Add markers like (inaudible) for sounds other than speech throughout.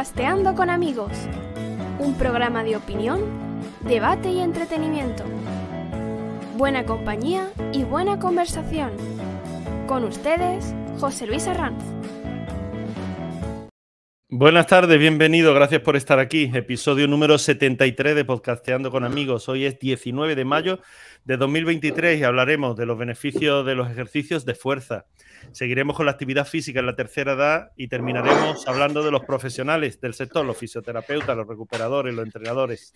Podcasteando con amigos, un programa de opinión, debate y entretenimiento. Buena compañía y buena conversación. Con ustedes, José Luis Arranz. Buenas tardes, bienvenido, gracias por estar aquí. Episodio número 73 de Podcasteando con amigos. Hoy es 19 de mayo de 2023 y hablaremos de los beneficios de los ejercicios de fuerza. Seguiremos con la actividad física en la tercera edad y terminaremos hablando de los profesionales del sector, los fisioterapeutas, los recuperadores, los entrenadores.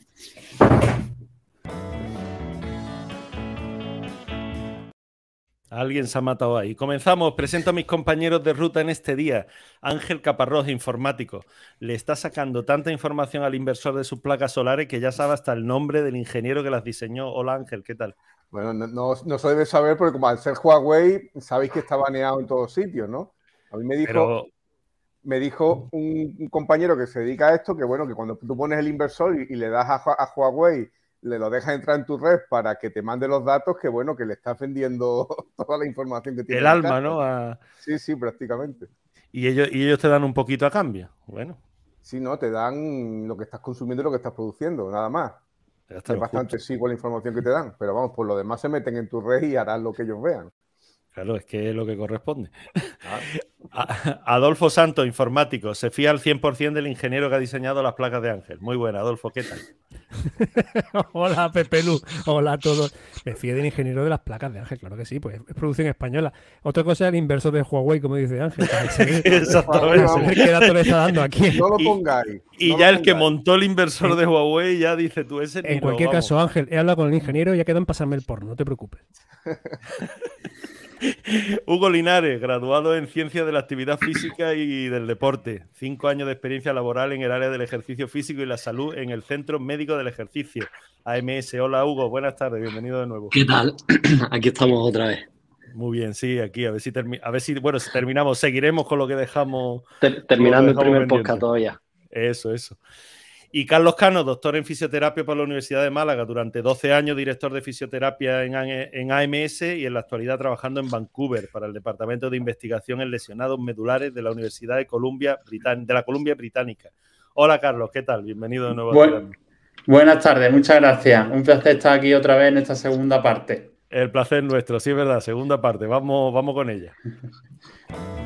Alguien se ha matado ahí. Comenzamos. Presento a mis compañeros de ruta en este día. Ángel Caparrós, informático. Le está sacando tanta información al inversor de sus placas solares que ya sabe hasta el nombre del ingeniero que las diseñó. Hola Ángel, ¿qué tal? Bueno, no, no, se debe saber porque como al ser Huawei, sabéis que está baneado en todos sitios, ¿no? A mí me dijo, me dijo un, compañero que se dedica a esto que, bueno, que cuando tú pones el inversor y, le das a, Huawei, le lo dejas entrar en tu red para que te mande los datos, que, bueno, que le estás vendiendo (laughs) toda la información que tiene. El alma, ¿no? Sí, sí, prácticamente. Y ellos, y ellos te dan un poquito a cambio. Bueno. Sí, no, te dan lo que estás consumiendo y lo que estás produciendo, nada más es bastante con la información que te dan, pero vamos, por lo demás se meten en tu red y harán lo que ellos vean. Claro, es que es lo que corresponde. (laughs) Adolfo Santo, informático, se fía al 100% del ingeniero que ha diseñado las placas de Ángel. Muy buena, Adolfo, ¿qué tal? (laughs) Hola, Pepe Lu. Hola a todos. Me fío del ingeniero de las placas de Ángel, claro que sí, pues es producción española. Otra cosa es el inversor de Huawei, como dice Ángel. (laughs) Exactamente. ¿Qué dato le está dando aquí? No lo pongáis. Y, ya el que montó el inversor de Huawei ya dice tú ese. En cualquier caso, Ángel, he hablado con el ingeniero y ya quedó en pasarme el porno, no te preocupes. (laughs) Hugo Linares, graduado en Ciencias de la Actividad Física y del Deporte. Cinco años de experiencia laboral en el área del ejercicio físico y la salud en el Centro Médico del Ejercicio, AMS. Hola, Hugo. Buenas tardes. Bienvenido de nuevo. ¿Qué tal? (clears throat) Aquí estamos otra vez. Muy bien, sí, aquí. A ver si, a ver si bueno, si terminamos. Seguiremos con lo que dejamos. terminando el primer podcast todavía. Eso, eso. Y Carlos Cano, doctor en fisioterapia por la Universidad de Málaga, durante 12 años director de fisioterapia en, AMS y en la actualidad trabajando en Vancouver para el Departamento de Investigación en Lesionados Medulares de la Universidad de, Columbia, de la Columbia Británica. Hola Carlos, ¿qué tal? Bienvenido de nuevo. buenas tardes, muchas gracias. Un placer estar aquí otra vez en esta segunda parte. El placer nuestro, sí es verdad, segunda parte. Vamos, vamos con ella. (laughs)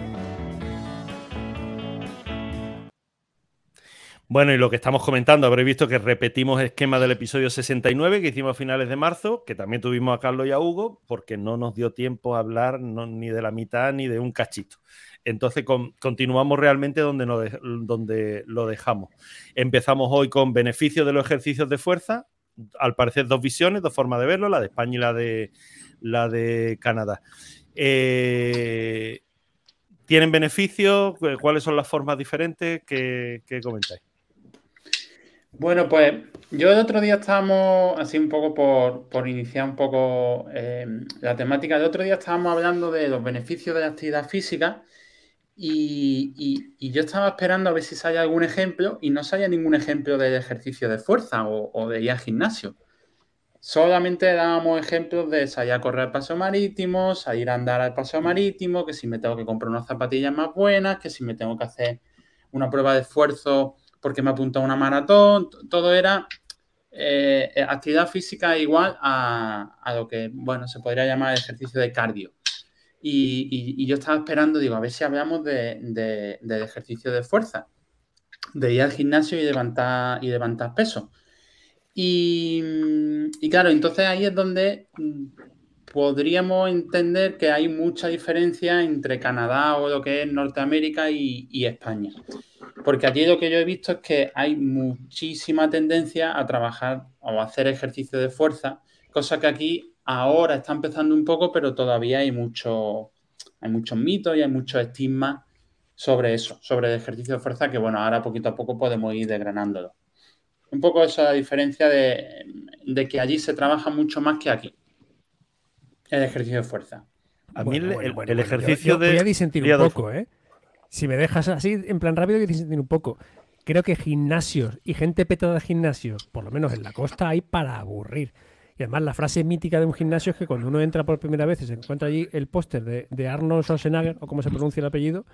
Bueno, y lo que estamos comentando, habréis visto que repetimos el esquema del episodio 69 que hicimos a finales de marzo, que también tuvimos a Carlos y a Hugo, porque no nos dio tiempo a hablar ni de la mitad ni de un cachito. Entonces continuamos realmente donde, donde lo dejamos. Empezamos hoy con beneficios de los ejercicios de fuerza, al parecer dos visiones, dos formas de verlo, la de España y la de, la de Canadá. Eh, ¿Tienen beneficios? ¿Cuáles son las formas diferentes? ¿Qué, qué comentáis? Bueno, pues yo el otro día estábamos, así un poco por, iniciar un poco eh, la temática, el otro día estábamos hablando de los beneficios de la actividad física y, yo estaba esperando a ver si salía algún ejemplo y no salía ningún ejemplo de ejercicio de fuerza o, de ir al gimnasio. Solamente dábamos ejemplos de salir a correr al paso marítimo, salir a andar al paso marítimo, que si me tengo que comprar unas zapatillas más buenas, que si me tengo que hacer una prueba de esfuerzo porque me apuntado a una maratón, todo era eh, actividad física igual a, lo que, bueno, se podría llamar ejercicio de cardio. Y, yo estaba esperando, digo, a ver si hablamos de, ejercicio de fuerza, de ir al gimnasio y levantar, y levantar peso. Y claro, entonces ahí es donde podríamos entender que hay mucha diferencia entre Canadá o lo que es Norteamérica y, España. Porque aquí lo que yo he visto es que hay muchísima tendencia a trabajar o hacer ejercicio de fuerza, cosa que aquí ahora está empezando un poco, pero todavía hay, mucho, hay muchos mitos y hay muchos estigmas sobre eso, sobre el ejercicio de fuerza, que bueno, ahora poquito a poco podemos ir desgranándolo. Un poco esa diferencia de que allí se trabaja mucho más que aquí. El ejercicio de fuerza. A mí el, ejercicio de. Voy a disentir un poco, ¿eh? Si me dejas así, en plan rápido, voy a disentir un poco. Creo que gimnasios y gente petada de gimnasios, por lo menos en la costa, hay para aburrir. Y además, la frase mítica de un gimnasio es que cuando uno entra por primera vez y se encuentra allí el póster de, Arnold Schwarzenegger, o como se pronuncia el apellido,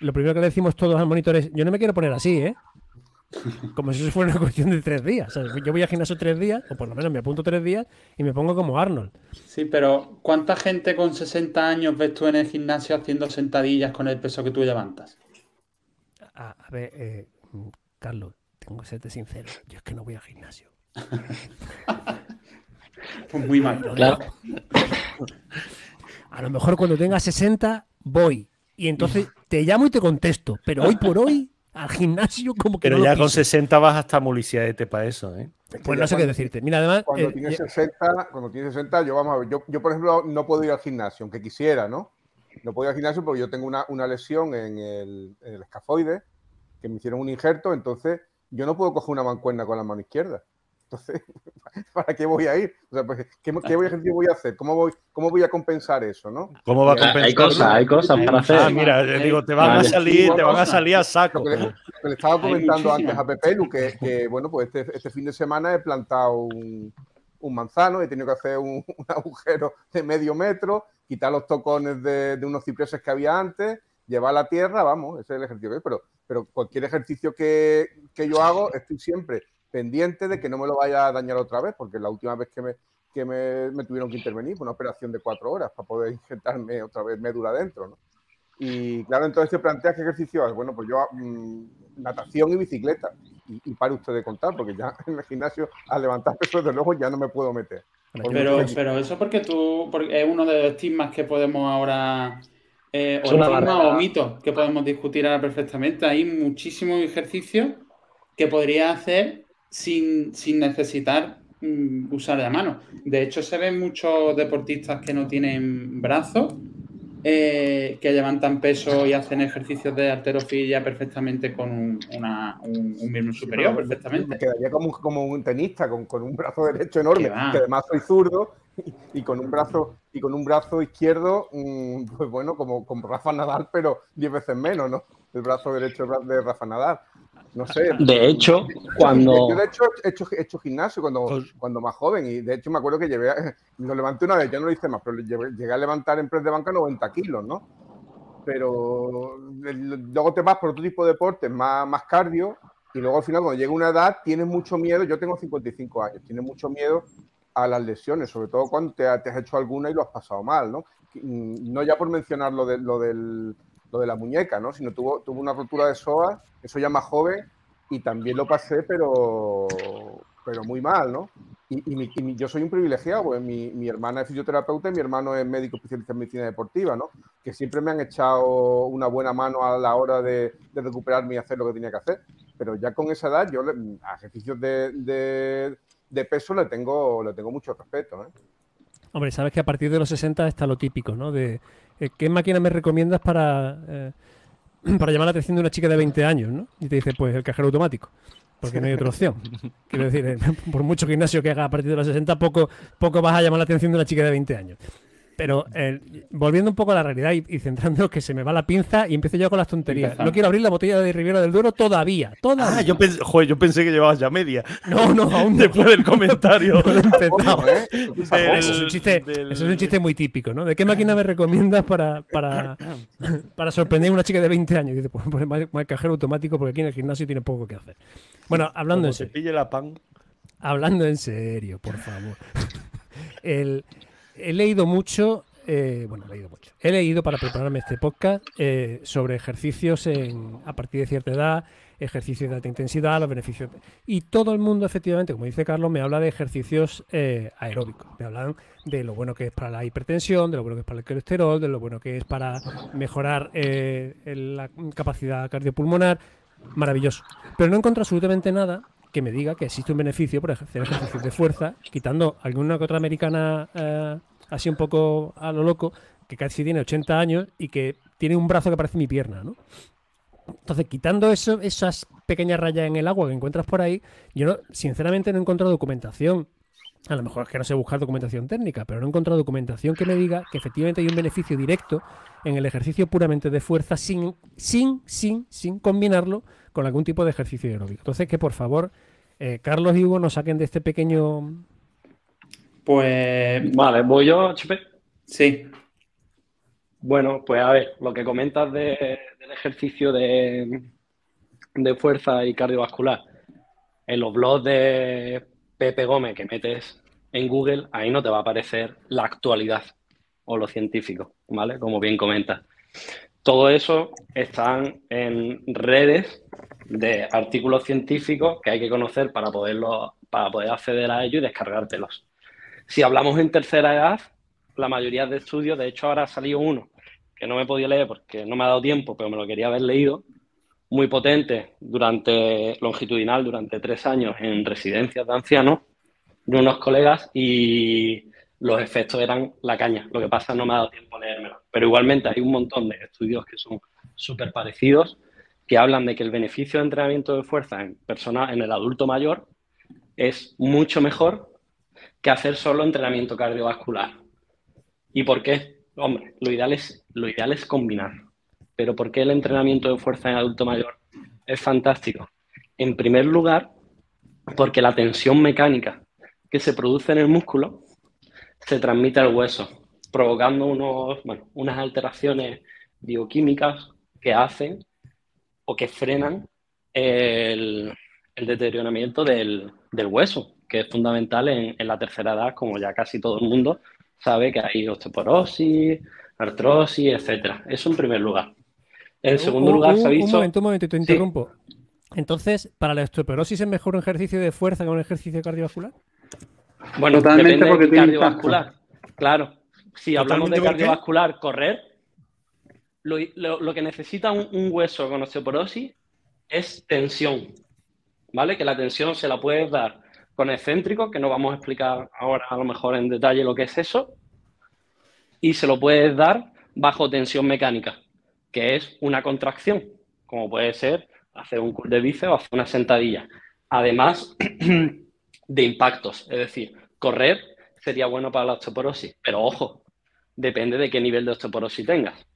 lo primero que le decimos todos al monitor es, yo no me quiero poner así, ¿eh? Como si eso fuera una cuestión de tres días. yo voy a gimnasio tres días, o por lo menos me apunto tres días, y me pongo como Arnold. Sí, pero ¿cuánta gente con 60 años ves tú en el gimnasio haciendo sentadillas con el peso que tú levantas? A, ver, eh, Carlos, tengo que serte sincero. Yo es que no voy al gimnasio. (laughs) pues muy mal. Claro. A lo mejor cuando tenga 60 voy. Y entonces te llamo y te contesto. Pero hoy por hoy al gimnasio como que Pero ya con 60 vas hasta Muliciaete para eso, ¿eh? Pues no sé qué decirte. Mira, además. Cuando, eh, tienes 60, cuando tienes 60, yo vamos a ver, yo, yo, por ejemplo no puedo ir al gimnasio, aunque quisiera, ¿no? No puedo ir al gimnasio porque yo tengo una, una lesión en el, en el escafoide, que me hicieron un injerto, entonces yo no puedo coger una mancuerna con la mano izquierda. Entonces, (laughs) ¿para qué voy a ir? O sea, pues, ¿qué, qué voy, voy a hacer? ¿Cómo voy, ¿Cómo voy a compensar eso? ¿no? ¿Cómo va a compensar? Hay cosas, hay cosas para hacer. Ah, mira, digo, te van a salir, te van a salir a saco. Lo que, le, estaba comentando antes a Pepelu, que, que bueno, pues este, este, fin de semana he plantado un, un, manzano, he tenido que hacer un, (laughs) un, agujero de medio metro, quitar los tocones de, de unos cipreses que había antes, llevar la tierra, vamos, ese es el ejercicio que hay, pero, pero cualquier ejercicio que, que yo hago, estoy siempre pendiente de que no me lo vaya a dañar otra vez, porque la última vez que me, que me, me tuvieron que intervenir fue una operación de cuatro horas para poder (laughs) injertarme otra vez médula dentro, ¿no? Y claro, entonces te planteas qué ejercicio es. Bueno, pues yo mmm, natación y bicicleta. Y, y para usted de contar, porque ya (laughs) en el gimnasio al levantar pesos de luego ya no me puedo meter. Pero, pero eso porque tú porque es uno de los estigmas que podemos ahora eh, o, estigma, o mitos que podemos discutir ahora perfectamente. Hay muchísimos ejercicios que podría hacer sin, sin necesitar um, usar la mano. De hecho, se ven muchos deportistas que no tienen brazos, eh, que levantan peso y hacen ejercicios de arterofilia perfectamente con un, una, un, un miembro superior, perfectamente. Me quedaría como, como un tenista, con, con, un brazo derecho enorme, que además soy zurdo, y, con un brazo y con un brazo izquierdo, um, pues bueno, como, como Rafa Nadal, pero 10 veces menos, ¿no? El brazo derecho de Rafa Nadal. No sé. De hecho, cuando. Yo, de hecho, he hecho, he hecho gimnasio cuando, cuando más joven y de hecho me acuerdo que llevé. (laughs) Lo levanté una vez, ya no lo hice más, pero llegué a levantar en press de banca 90 kilos, ¿no? Pero luego te vas por otro tipo de deportes, más, más cardio, y luego al final, cuando llega una edad, tienes mucho miedo. Yo tengo 55 años, tienes mucho miedo a las lesiones, sobre todo cuando te, te has hecho alguna y lo has pasado mal, ¿no? No ya por mencionar lo, de, lo del lo de la muñeca, ¿no? Sino tuvo, tuvo una rotura de psoas, eso ya más joven, y también lo pasé, pero, pero muy mal, ¿no? Y, y, mi, y yo soy un privilegiado, porque mi, mi, hermana es fisioterapeuta y mi hermano es médico especialista en medicina deportiva, ¿no? Que siempre me han echado una buena mano a la hora de, de recuperarme y hacer lo que tenía que hacer. Pero ya con esa edad, yo a ejercicios de, de, de peso le tengo, le tengo mucho respeto, ¿eh? Hombre, sabes que a partir de los 60 está lo típico, ¿no? De ¿qué máquina me recomiendas para, eh, (clears throat) para llamar la atención de una chica de 20 años, ¿no? Y te dice, pues el cajero automático. Porque no hay otra opción. (laughs) Quiero decir, eh, (laughs) por mucho gimnasio que haga a partir de los 60, poco, poco vas a llamar la atención de una chica de 20 años. Pero eh, volviendo un poco a la realidad y, y, centrando que se me va la pinza y empiezo yo con las tonterías. Empezamos. No quiero abrir la botella de Rivera del Duero todavía. todavía. Ah, yo pensé, joder, yo pensé que llevabas ya media. No, no, aún no. Después del comentario. (laughs) no empezado, ¿eh? del, eso, es un chiste, del... eso es un chiste muy típico, ¿no? ¿De qué máquina me recomiendas para, para, (coughs) para sorprender a una chica de 20 años? Y dice, pues, pues el cajero automático porque aquí en el gimnasio tiene poco que hacer. Bueno, hablando Como en se serio. pille la pan. Hablando en serio, por favor. (laughs) El, he leído mucho eh, bueno, he leído mucho. He leído para prepararme este podcast eh, sobre ejercicios en, a partir de cierta edad, ejercicios de alta intensidad, los beneficios. Y todo el mundo, efectivamente, como dice Carlos, me habla de ejercicios eh, aeróbicos. Me hablan de lo bueno que es para la hipertensión, de lo bueno que es para el colesterol, de lo bueno que es para mejorar eh, la capacidad cardiopulmonar. Maravilloso. Pero no encuentro absolutamente nada que me diga que existe un beneficio por hacer ejercicios de fuerza, quitando alguna que otra americana eh, así un poco a lo loco, que casi tiene 80 años y que tiene un brazo que parece mi pierna, ¿no? Entonces, quitando eso, esas pequeñas rayas en el agua que encuentras por ahí, yo no, sinceramente no he encontrado documentación. A lo mejor es que no sé buscar documentación técnica, pero no he encontrado documentación que me diga que efectivamente hay un beneficio directo en el ejercicio puramente de fuerza sin, sin, sin, sin combinarlo con algún tipo de ejercicio aeróbico. Entonces, que por favor, eh, Carlos y Hugo nos saquen de este pequeño pues. Vale, voy yo, Chepe. Sí. Bueno, pues a ver, lo que comentas del ejercicio de, de fuerza y cardiovascular, en los blogs de Pepe Gómez que metes en Google, ahí no te va a aparecer la actualidad o lo científico, ¿vale? Como bien comentas. Todo eso están en redes de artículos científicos que hay que conocer para, poderlo, para poder acceder a ellos y descargártelos. Si hablamos en tercera edad, la mayoría de estudios, de hecho ahora ha salido uno que no me podido leer porque no me ha dado tiempo, pero me lo quería haber leído, muy potente durante longitudinal durante tres años en residencias de ancianos de unos colegas y los efectos eran la caña. Lo que pasa no me ha dado tiempo a leérmelo. Pero igualmente hay un montón de estudios que son súper parecidos que hablan de que el beneficio de entrenamiento de fuerza en personas, en el adulto mayor, es mucho mejor que hacer solo entrenamiento cardiovascular. ¿Y por qué? Hombre, lo ideal es, lo ideal es combinar. Pero ¿por qué el entrenamiento de fuerza en adulto mayor es fantástico? En primer lugar, porque la tensión mecánica que se produce en el músculo se transmite al hueso, provocando unos, unas alteraciones bioquímicas que hacen o que frenan el, deterioramiento del, hueso, que es fundamental en, la tercera edad, como ya casi todo el mundo sabe que hay osteoporosis, artrosis, etcétera. Eso en primer lugar. En segundo lugar, se ha visto... Un momento, un momento, te interrumpo. Entonces, ¿para la osteoporosis es mejor un ejercicio de fuerza que un ejercicio cardiovascular? Bueno, Totalmente porque cardiovascular. Claro, si hablamos de cardiovascular, correr, lo, que necesita un, hueso con osteoporosis es tensión, ¿vale? Que la tensión se la puedes dar con excéntrico, que no vamos a explicar ahora a lo mejor en detalle lo que es eso, y se lo puedes dar bajo tensión mecánica, que es una contracción, como puede ser hacer un curl de bíceps o hacer una sentadilla. Además (clears throat) de impactos, es decir, correr sería bueno para la osteoporosis, pero ojo, depende de qué nivel de osteoporosis tengas.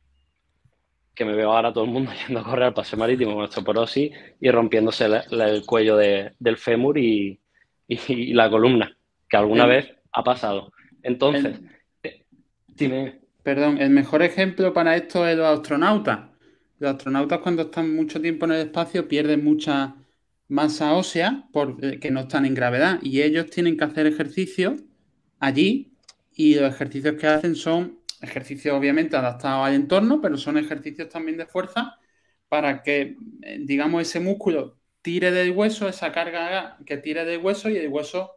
Que me veo ahora todo el mundo (laughs) yendo a correr al paseo marítimo con osteoporosis y rompiéndose el cuello del fémur y, la columna, que alguna vez ha pasado. Entonces, eh, dime. Perdón, el mejor ejemplo para esto es los astronautas. Los astronautas cuando están mucho tiempo en el espacio pierden mucha masa ósea porque eh, no están en gravedad y ellos tienen que hacer ejercicios allí y los ejercicios que hacen son ejercicios obviamente adaptados al entorno, pero son ejercicios también de fuerza para que, eh, digamos, ese músculo tire del hueso, esa carga que tire del hueso y el hueso,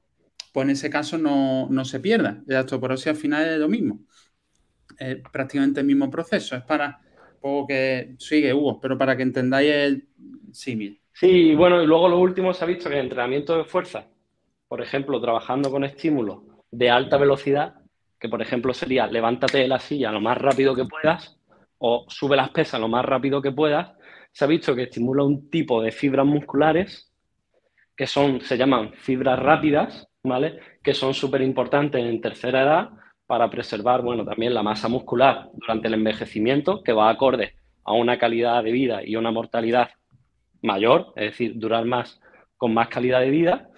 pues en ese caso no, se pierda. La osteoporosis al final es lo mismo. Es prácticamente el mismo proceso. Es para, poco que sigue Hugo, pero para que entendáis el símil. Sí, bueno, y luego lo último se ha visto que el entrenamiento de fuerza, por ejemplo, trabajando con estímulos de alta velocidad, que por ejemplo sería levántate de la silla lo más rápido que puedas o sube las pesas lo más rápido que puedas, se ha visto que estimula un tipo de fibras musculares que son, se llaman fibras rápidas, ¿vale? Que son súper importantes en tercera edad para preservar, bueno, también la masa muscular durante el envejecimiento, que va acorde a una calidad de vida y una mortalidad mayor, es decir, durar más con más calidad de vida,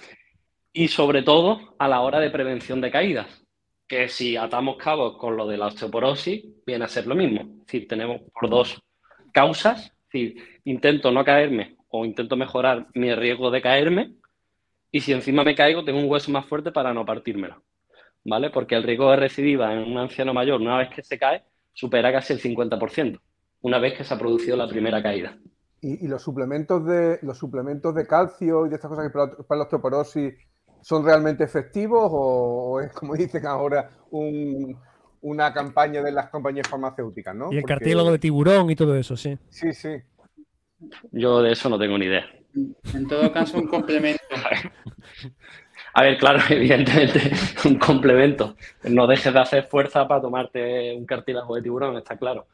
y sobre todo a la hora de prevención de caídas, que si atamos cabos con lo de la osteoporosis, viene a ser lo mismo. Es decir, tenemos por dos causas, es decir, intento no caerme o intento mejorar mi riesgo de caerme, y si encima me caigo, tengo un hueso más fuerte para no partírmelo. ¿Vale? Porque el riesgo de recidiva en un anciano mayor, una vez que se cae, supera casi el 50%, una vez que se ha producido la primera caída. ¿Y, los suplementos de los suplementos de calcio y de estas cosas que para, para la osteoporosis son realmente efectivos o, es, como (laughs) dicen ahora, una campaña de las compañías farmacéuticas, ¿no? Y el cartílago de tiburón y todo eso, sí. Sí, sí. Yo de eso no tengo ni idea. En todo caso, un complemento. (laughs) A ver, claro, evidentemente, un complemento. No dejes de hacer fuerza para tomarte un cartílago de tiburón, está claro.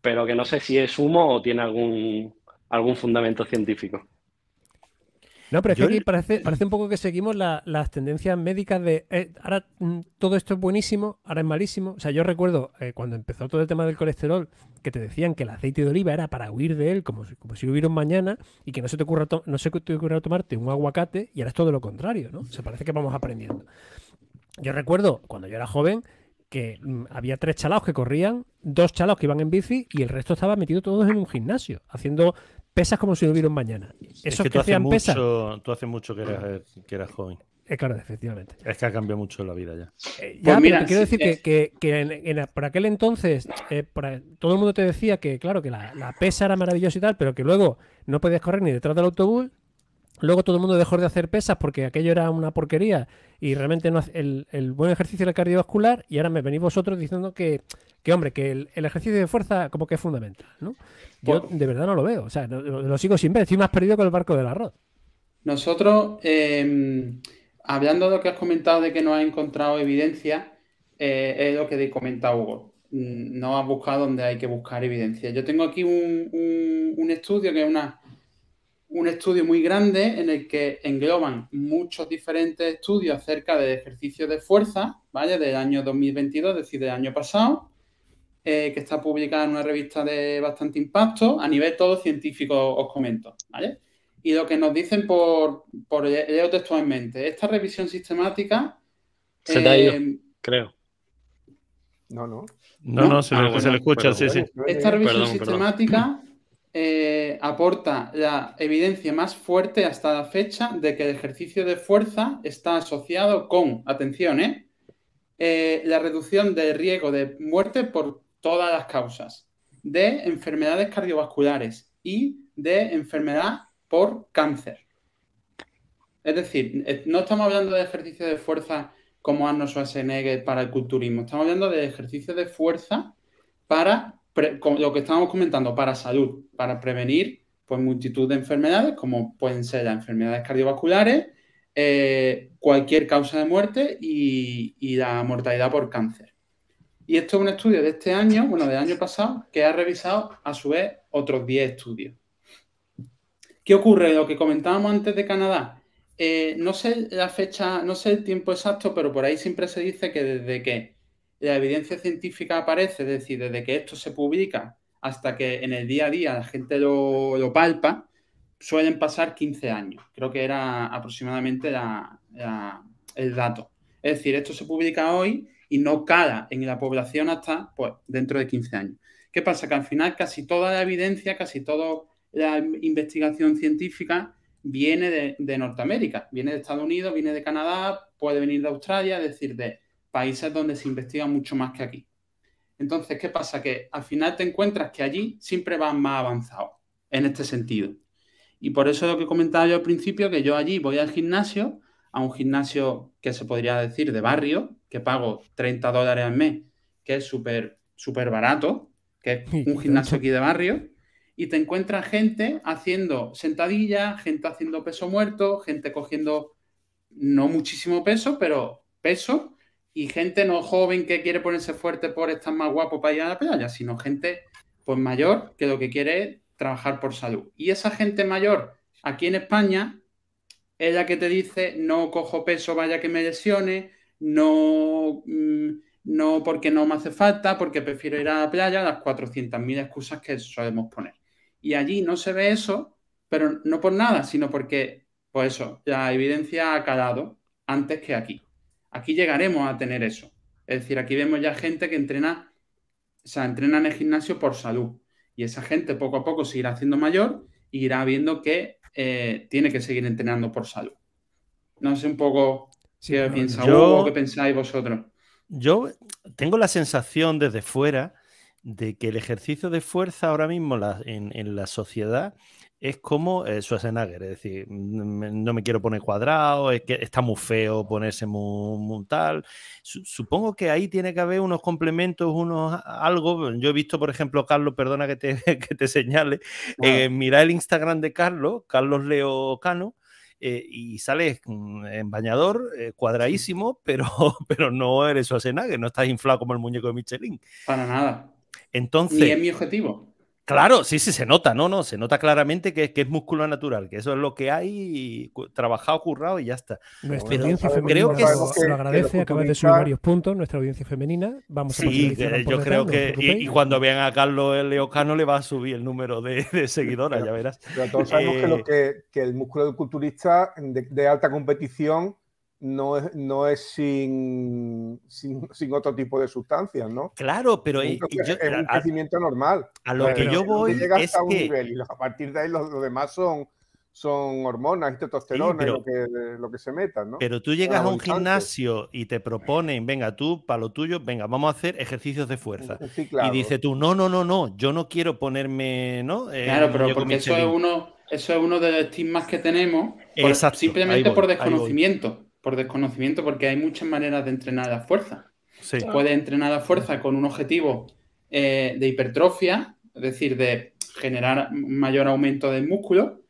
Pero que no sé si es humo o tiene algún, algún fundamento científico. No, pero es que aquí parece, parece un poco que seguimos las tendencias médicas de eh, ahora mm, todo esto es buenísimo, ahora es malísimo. O sea, yo recuerdo eh, cuando empezó todo el tema del colesterol, que te decían que el aceite de oliva era para huir de él, como si, como si hubiera un mañana, y que no se te ocurra, no se te ocurra tomarte un aguacate, y ahora es todo lo contrario, ¿no? Se parece que vamos aprendiendo. Yo recuerdo cuando yo era joven que mm, había tres chalaos que corrían dos chalos que iban en bici y el resto estaba metido todos en un gimnasio, haciendo pesas como si no hubiera un mañana. Eso es que, tú haces mucho, Tú haces mucho que eras, que eras joven. Eh, claro, efectivamente. Es que ha cambiado mucho la vida ya. Eh, ya, pues mira, quiero decir que, que, por aquel entonces eh, todo el mundo te decía que, claro, que la, la, pesa era maravillosa y tal, pero que luego no podías correr ni detrás del autobús Luego todo el mundo dejó de hacer pesas porque aquello era una porquería y realmente no el, el buen ejercicio era cardiovascular y ahora me venís vosotros diciendo que, que hombre, que el, ejercicio de fuerza como que es fundamental, ¿no? Yo de verdad no lo veo, o sea, lo, sigo sin ver, estoy más perdido con el barco del arroz. Nosotros, em, hablando de lo que has comentado de que no has encontrado evidencia, eh, es lo que he comentado Hugo. Mm, no has buscado donde hay que buscar evidencia. Yo tengo aquí un, un estudio que es una un estudio muy grande en el que engloban muchos diferentes estudios acerca de ejercicios de fuerza, ¿vale? Del año 2022, es decir, del año pasado, eh, que está publicada en una revista de bastante impacto, a nivel todo científico os comento, ¿vale? Y lo que nos dicen por, por leo textualmente, esta revisión sistemática... Se te ha ido, eh, creo. No, no. No, no, se, le, ah, escucha, sí, sí. Esta revisión sistemática eh, aporta la evidencia más fuerte hasta la fecha de que el ejercicio de fuerza está asociado con, atención, ¿eh? Eh, la reducción del riesgo de muerte por todas las causas, de enfermedades cardiovasculares y de enfermedad por cáncer. Es decir, no estamos hablando de ejercicio de fuerza como Arnold Schwarzenegger para el culturismo, estamos hablando de ejercicio de fuerza para lo que estábamos comentando, para salud, para prevenir pues, multitud de enfermedades, como pueden ser las enfermedades cardiovasculares, eh, cualquier causa de muerte y, la mortalidad por cáncer. Y esto es un estudio de este año, bueno, del año pasado, que ha revisado a su vez otros 10 estudios. ¿Qué ocurre? Lo que comentábamos antes de Canadá. Eh, no sé la fecha, no sé el tiempo exacto, pero por ahí siempre se dice que desde que la evidencia científica aparece, es decir, desde que esto se publica hasta que en el día a día la gente lo, palpa, suelen pasar 15 años. Creo que era aproximadamente el dato. Es decir, esto se publica hoy y no cala en la población hasta pues, dentro de 15 años. ¿Qué pasa? Que al final casi toda la evidencia, casi toda la investigación científica viene de, de Norteamérica, viene de Estados Unidos, viene de Canadá, puede venir de Australia, es decir, de, países donde se investiga mucho más que aquí. Entonces, ¿qué pasa? Que al final te encuentras que allí siempre van más avanzados en este sentido. Y por eso lo que comentaba yo al principio, que yo allí voy al gimnasio, a un gimnasio que se podría decir de barrio, que pago 30 dólares al mes, que es súper súper barato, que es un gimnasio aquí de barrio, y te encuentras gente haciendo sentadillas, gente haciendo peso muerto, gente cogiendo no muchísimo peso, pero peso, y gente no joven que quiere ponerse fuerte por estar más guapo para ir a la playa, sino gente pues mayor que lo que quiere es trabajar por salud. Y esa gente mayor aquí en España es la que te dice no cojo peso, vaya que me lesione, no, mm, no porque no me hace falta, porque prefiero ir a la playa, las 400.000 excusas que solemos poner. Y allí no se ve eso, pero no por nada, sino porque, pues eso, la evidencia ha calado antes que aquí. Aquí llegaremos a tener eso. Es decir, aquí vemos ya gente que entrena, o sea, entrena en el gimnasio por salud. Y esa gente poco a poco se irá haciendo mayor y irá viendo que eh, tiene que seguir entrenando por salud. No sé un poco si piensa yo, qué pensáis vosotros. Yo tengo la sensación desde fuera de que el ejercicio de fuerza ahora mismo en la sociedad es como eh, Schwarzenegger, es decir, no me quiero poner cuadrado, es que está muy feo ponerse muy, tal. supongo que ahí tiene que haber unos complementos, unos algo. Yo he visto, por ejemplo, Carlos, perdona que te, (laughs) que te señale, eh, mira el Instagram de Carlos, Carlos Leo Cano. Eh, y sales en bañador, eh, cuadradísimo, pero, (laughs) pero no eres Schwarzenegger, no estás inflado como el muñeco de Michelin. Para nada. Entonces. Ni es mi objetivo. Claro, sí, sí, se nota, no, no, se nota claramente que, que es músculo natural, que eso es lo que hay, trabajado, currado y ya está. Nuestra audiencia femenina creo que lo agradece, acabas de subir varios puntos, nuestra audiencia femenina. Vamos a Sí, yo creo que, y, cuando vean a Carlos Leocano le va a subir el número de, seguidoras, ya verás. Pero todos sabemos que, lo eh, que, que, el músculo del culturista de, alta competición no es, no es sin, sin, (laughs) otro tipo de sustancias, ¿no? Claro, pero es, un crecimiento normal. A lo que yo voy es un nivel y a partir de ahí lo, demás son, son hormonas y testosterona y lo que, lo que se metan, ¿no? Pero tú llegas a un gimnasio y te proponen, venga, tú, para lo tuyo, venga, vamos a hacer ejercicios de fuerza. (laughs) Y dice tú, no, no, no, no, yo no quiero ponerme, ¿no? Eh, claro, pero porque eso es, uno, eso es uno de los estigmas que tenemos simplemente por desconocimiento por desconocimiento, porque hay muchas maneras de entrenar la fuerza. Se puede entrenar la fuerza con un objetivo eh, de hipertrofia, es decir, de generar mayor aumento de músculo,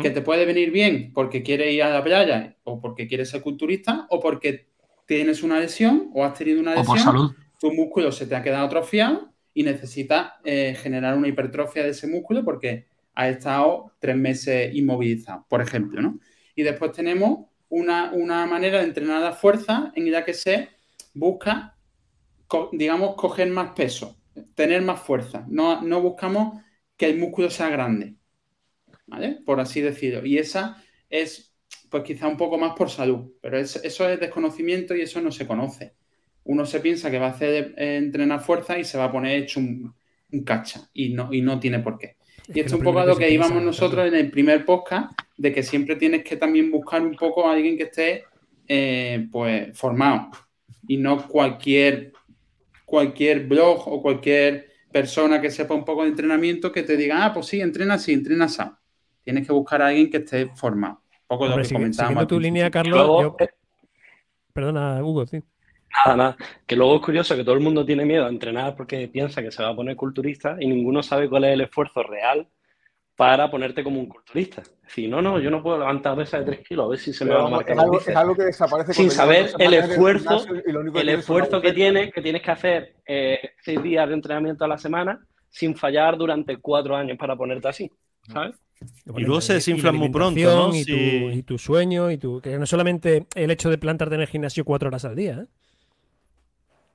que te puede venir bien porque quieres ir a la playa o porque quieres ser culturista o porque tienes una lesión o has tenido una lesión, tu músculo se te ha quedado atrofiado y necesitas eh, generar una hipertrofia de ese músculo porque ha estado tres meses inmovilizado, por ejemplo, ¿no? Y después tenemos una, manera de entrenar la fuerza en la que se busca, digamos, coger más peso, tener más fuerza. No, no buscamos que el músculo sea grande, ¿vale? Por así decirlo. Y esa es, pues quizá un poco más por salud, pero eso es desconocimiento y eso no se conoce. Uno se piensa que va a hacer eh, entrenar fuerza y se va a poner hecho un, un cacha y no, y no tiene por qué. Y esto es un poco a lo que íbamos nosotros en el primer podcast, de que siempre tienes que también buscar un poco a alguien que esté eh, pues formado y no cualquier, cualquier blog o cualquier persona que sepa un poco de entrenamiento que te diga, ah, pues sí, entrena así, entrena así. Tienes que buscar a alguien que esté formado. Un poco lo que comentábamos. tu línea, Carlos. Perdona, Hugo, sí. Nada, nada. Que luego es curioso que todo el mundo tiene miedo a entrenar porque piensa que se va a poner culturista y ninguno sabe cuál es el esfuerzo real para ponerte como un culturista. Es decir, no, no, yo no puedo levantar esa de 3 kilos, a ver si se me va a marcar. Es algo, que desaparece Sin saber el esfuerzo, el esfuerzo que tienes, que tienes que hacer eh, seis días de entrenamiento a la semana sin fallar durante cuatro años para ponerte así, ¿sabes? Y luego se desinflan muy pronto, ¿no? Y, tu, y, tu, sueño, y tu, que no solamente el hecho de plantarte en el gimnasio cuatro horas al día. ¿eh?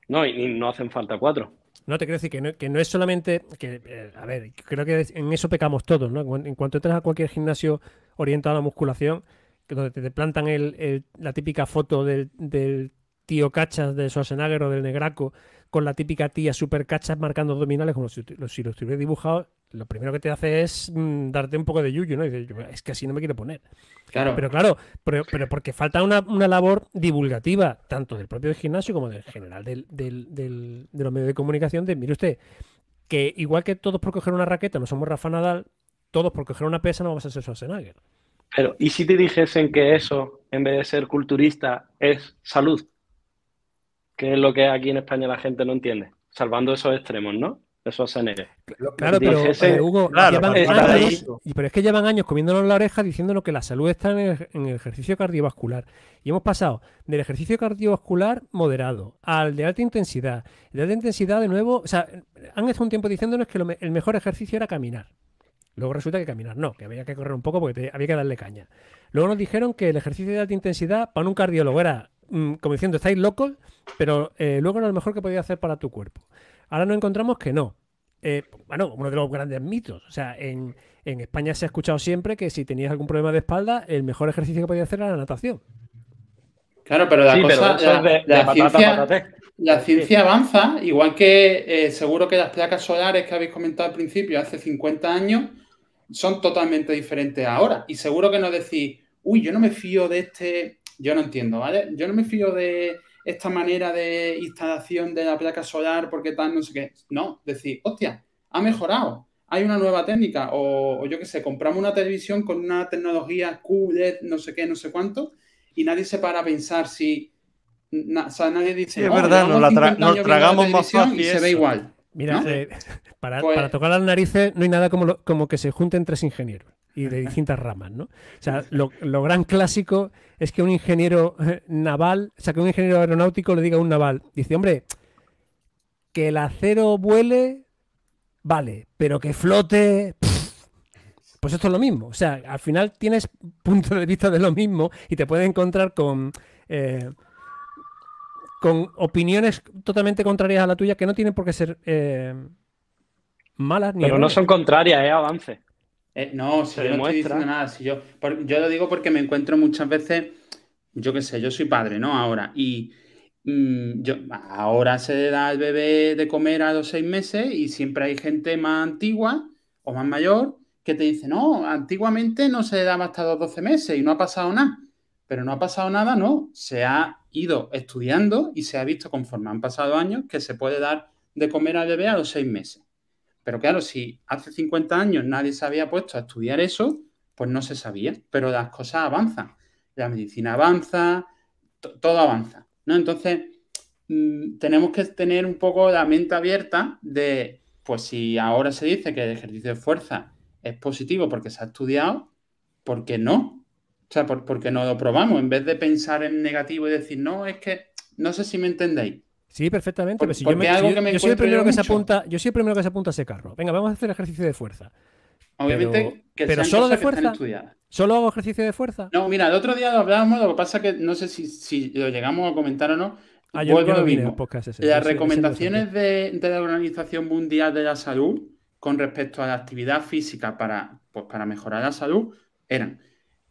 No, y no hacen falta cuatro. No, te quiero decir que no, que no es solamente. que eh, A ver, creo que en eso pecamos todos, ¿no? En cuanto entras a cualquier gimnasio orientado a la musculación, donde te plantan el, la típica foto del, del tío cachas de Schwarzenegger o del Negraco con la típica tía super cachas marcando abdominales como si, si lo estuviera dibujado, lo primero que te hace es mm, darte un poco de yuyu, ¿no? Y dices, es que así no me quiero poner. Claro. Pero claro, pero, porque falta una, labor divulgativa, tanto del propio gimnasio como del general del, de los medios de comunicación, de, mire usted, que igual que todos por coger una raqueta no somos Rafa Nadal, todos por coger una pesa no vamos a ser Schwarzenegger. Pero, ¿y si te dijesen que eso, en vez de ser culturista, es salud? Que es lo que aquí en España la gente no entiende, salvando esos extremos, ¿no? Eso es Claro, pero eh, Hugo, llevan años, pero es que llevan años comiéndonos la oreja diciéndonos que la salud está en el, ejercicio cardiovascular. Y hemos pasado del ejercicio cardiovascular moderado al de alta intensidad. El de alta intensidad, de nuevo, o sea, han estado un tiempo diciéndonos que el mejor ejercicio era caminar. Luego resulta que caminar no, que había que correr un poco porque había que darle caña. Luego nos dijeron que el ejercicio de alta intensidad para un cardiólogo era como diciendo, estáis locos, pero eh, luego era lo mejor que podía hacer para tu cuerpo. Ahora nos encontramos que no. Eh, bueno, uno de los grandes mitos. O sea, en, España se ha escuchado siempre que si tenías algún problema de espalda, el mejor ejercicio que podías hacer era la natación. Claro, pero la cosa, la, ciencia, avanza, igual que eh, seguro que las placas solares que habéis comentado al principio, hace 50 años, son totalmente diferentes ahora. Y seguro que no decís, uy, yo no me fío de este, yo no entiendo, ¿vale? Yo no me fío de esta manera de instalación de la placa solar porque tal, no sé qué. No, decir, hostia, ha mejorado. Hay una nueva técnica o, yo qué sé, compramos una televisión con una tecnología QLED, no sé qué, no sé cuánto, y nadie se para a pensar si... o sea, nadie dice, es oh, verdad, nos, la tragamos más fácil y se ve igual. Mira, eh, para, pues para, tocar las narices no hay nada como, como que se junten tres ingenieros y de distintas ramas, ¿no? O sea, lo, gran clásico es que un ingeniero eh, naval, o sea, que un ingeniero aeronáutico le diga a un naval, dice, hombre, que el acero vuele, vale, pero que flote, pues esto es lo mismo. O sea, al final tienes punto de vista de lo mismo y te puedes encontrar con... Eh, con opiniones totalmente contrarias a la tuya que no tienen por qué ser eh, malas ni Pero no son contrarias, es avance. Eh, no, si yo no estoy diciendo nada. Si yo, yo lo digo porque me encuentro muchas veces yo qué sé, yo soy padre, ¿no? Ahora, y mm, yo, ahora se da al bebé de comer a los seis meses y siempre hay gente más antigua o más mayor que te dice, no, antiguamente no se daba hasta los 12 meses y no ha pasado nada. Pero no ha pasado nada, no. Se ha ido estudiando y se ha visto conforme han pasado años que se puede dar de comer al bebé a los seis meses. Pero claro, si hace 50 años nadie se había puesto a estudiar eso, pues no se sabía. Pero las cosas avanzan. La medicina avanza, todo avanza. ¿no? Entonces, mm, tenemos que tener un poco la mente abierta de, pues si ahora se dice que el ejercicio de fuerza es positivo porque se ha estudiado, ¿por qué no? O sea, ¿por, porque no lo probamos? En vez de pensar en negativo y decir, no, es que, no sé si me entendéis. Sí, perfectamente. pero si yo, soy el primero que se apunta, yo soy el primero que se apunta a ese carro. Venga, vamos a hacer ejercicio de fuerza. Obviamente pero, que solo de fuerza. ¿Solo hago ejercicio de fuerza? No, mira, el otro día lo hablábamos, lo que pasa es que no sé si, lo llegamos a comentar o no. Ah, yo, Vuelvo lo mismo. Las recomendaciones de, la Organización Mundial de la Salud con respecto a la actividad física para, pues, para mejorar la salud eran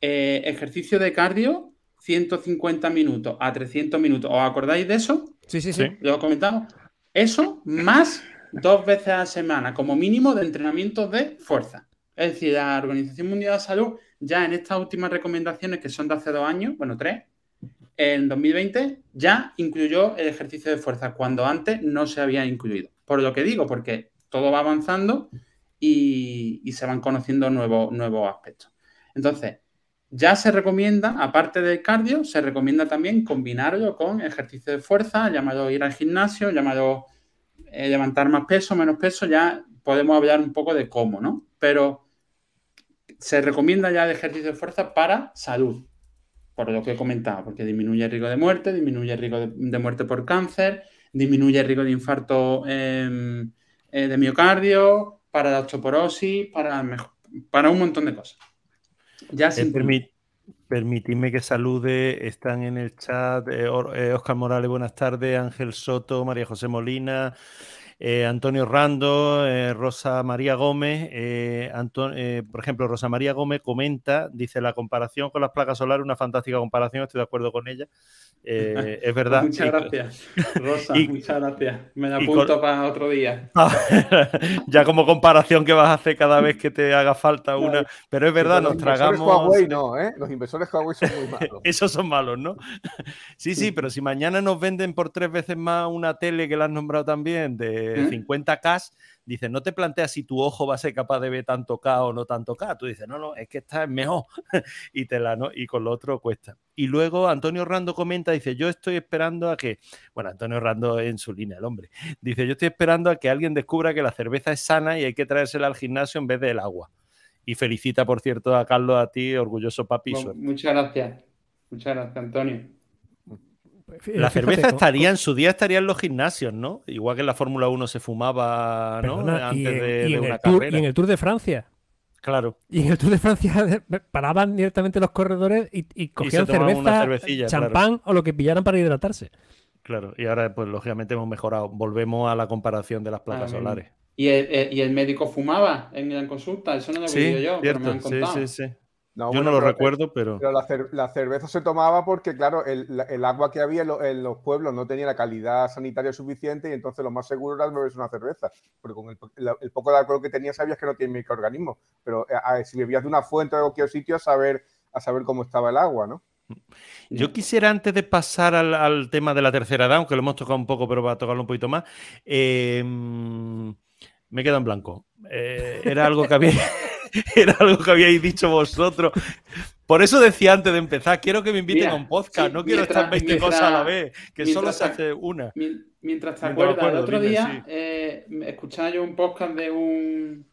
eh, ejercicio de cardio 150 minutos a 300 minutos. ¿Os acordáis de eso? Sí, sí, sí. Lo he comentado. Eso más dos veces a la semana como mínimo de entrenamiento de fuerza. Es decir, la Organización Mundial de la Salud ya en estas últimas recomendaciones, que son de hace dos años, bueno, tres, en 2020 ya incluyó el ejercicio de fuerza, cuando antes no se había incluido. Por lo que digo, porque todo va avanzando y, se van conociendo nuevos, nuevos aspectos. Entonces, ya se recomienda, aparte del cardio, se recomienda también combinarlo con ejercicio de fuerza, llamado ir al gimnasio, llamado eh, levantar más peso, menos peso, ya podemos hablar un poco de cómo, ¿no? Pero se recomienda ya el ejercicio de fuerza para salud, por lo que he comentado, porque disminuye el riesgo de muerte, disminuye el riesgo de, muerte por cáncer, disminuye el riesgo de infarto em, eh, de miocardio, para la osteoporosis, para, para un montón de cosas. Ya eh, Permitidme que salude, están en el chat Oscar Morales, buenas tardes, Ángel Soto, María José Molina, eh, Antonio Rando, eh, Rosa María Gómez, eh, por ejemplo, Rosa María Gómez comenta, dice la comparación con las placas solares, una fantástica comparación, estoy de acuerdo con ella. es verdad. Muchas gracias, Rosa, muchas gracias. Me la apunto para otro día. (laughs) ya como comparación que vas a hacer cada vez que te haga falta una, pero es verdad, nos tragamos. Huawei no, ¿eh? Los inversores Huawei son muy malos. (laughs) Esos son malos, ¿no? (laughs) sí, sí, pero si mañana nos venden por tres veces más una tele que la has nombrado también de 50K, dices, no te planteas si tu ojo va a ser capaz de ver tanto K o no tanto K. Tú dices, no, no, es que esta es mejor. (laughs) y, te la, ¿no? y con lo otro cuesta. Y luego Antonio Rando comenta, dice, yo estoy esperando a que, bueno, Antonio Rando en su línea, el hombre, dice, yo estoy esperando a que alguien descubra que la cerveza es sana y hay que traérsela al gimnasio en vez del agua. Y felicita, por cierto, a Carlos, a ti, orgulloso papi. muchas gracias. Muchas gracias, Antonio. La cerveza estaría en su día estaría en los gimnasios, ¿no? Igual que en la Fórmula 1 se fumaba, ¿no? Antes de, una carrera. y en el Tour de Francia. Claro. Y en el Tour de Francia (laughs) paraban directamente los corredores y, cogían cerveza, champán o lo que pillaran para hidratarse. Claro, y ahora pues lógicamente hemos mejorado. Volvemos a la comparación de las placas ah, solares. ¿Y el, médico fumaba en la consulta? Eso no lo he sí, yo, pero me han contado. Sí, sí, sí. Yo no lo recuerdo, pero. Pero la, cerveza se tomaba porque, claro, el, agua que había en, los pueblos no tenía la calidad sanitaria suficiente y entonces lo más seguro era beberse una cerveza. Porque con el, poco de alcohol que tenía sabías que no tiene microorganismos. Pero eh, si bebías de una fuente o de cualquier sitio, a saber, a saber cómo estaba el agua, ¿no? Yo quisiera, antes de pasar al, tema de la tercera edad, aunque lo hemos tocado un poco, pero va a tocarlo un poquito más, eh, me queda en blanco. Eh, era algo que había. (laughs) (laughs) era algo que habíais dicho vosotros. Por eso decía antes de empezar, quiero que me inviten a un podcast, no quiero estar 20 cosas a la vez, que solo se hace una. Mientras te acuerdas, el otro día eh, escuchaba yo un podcast de un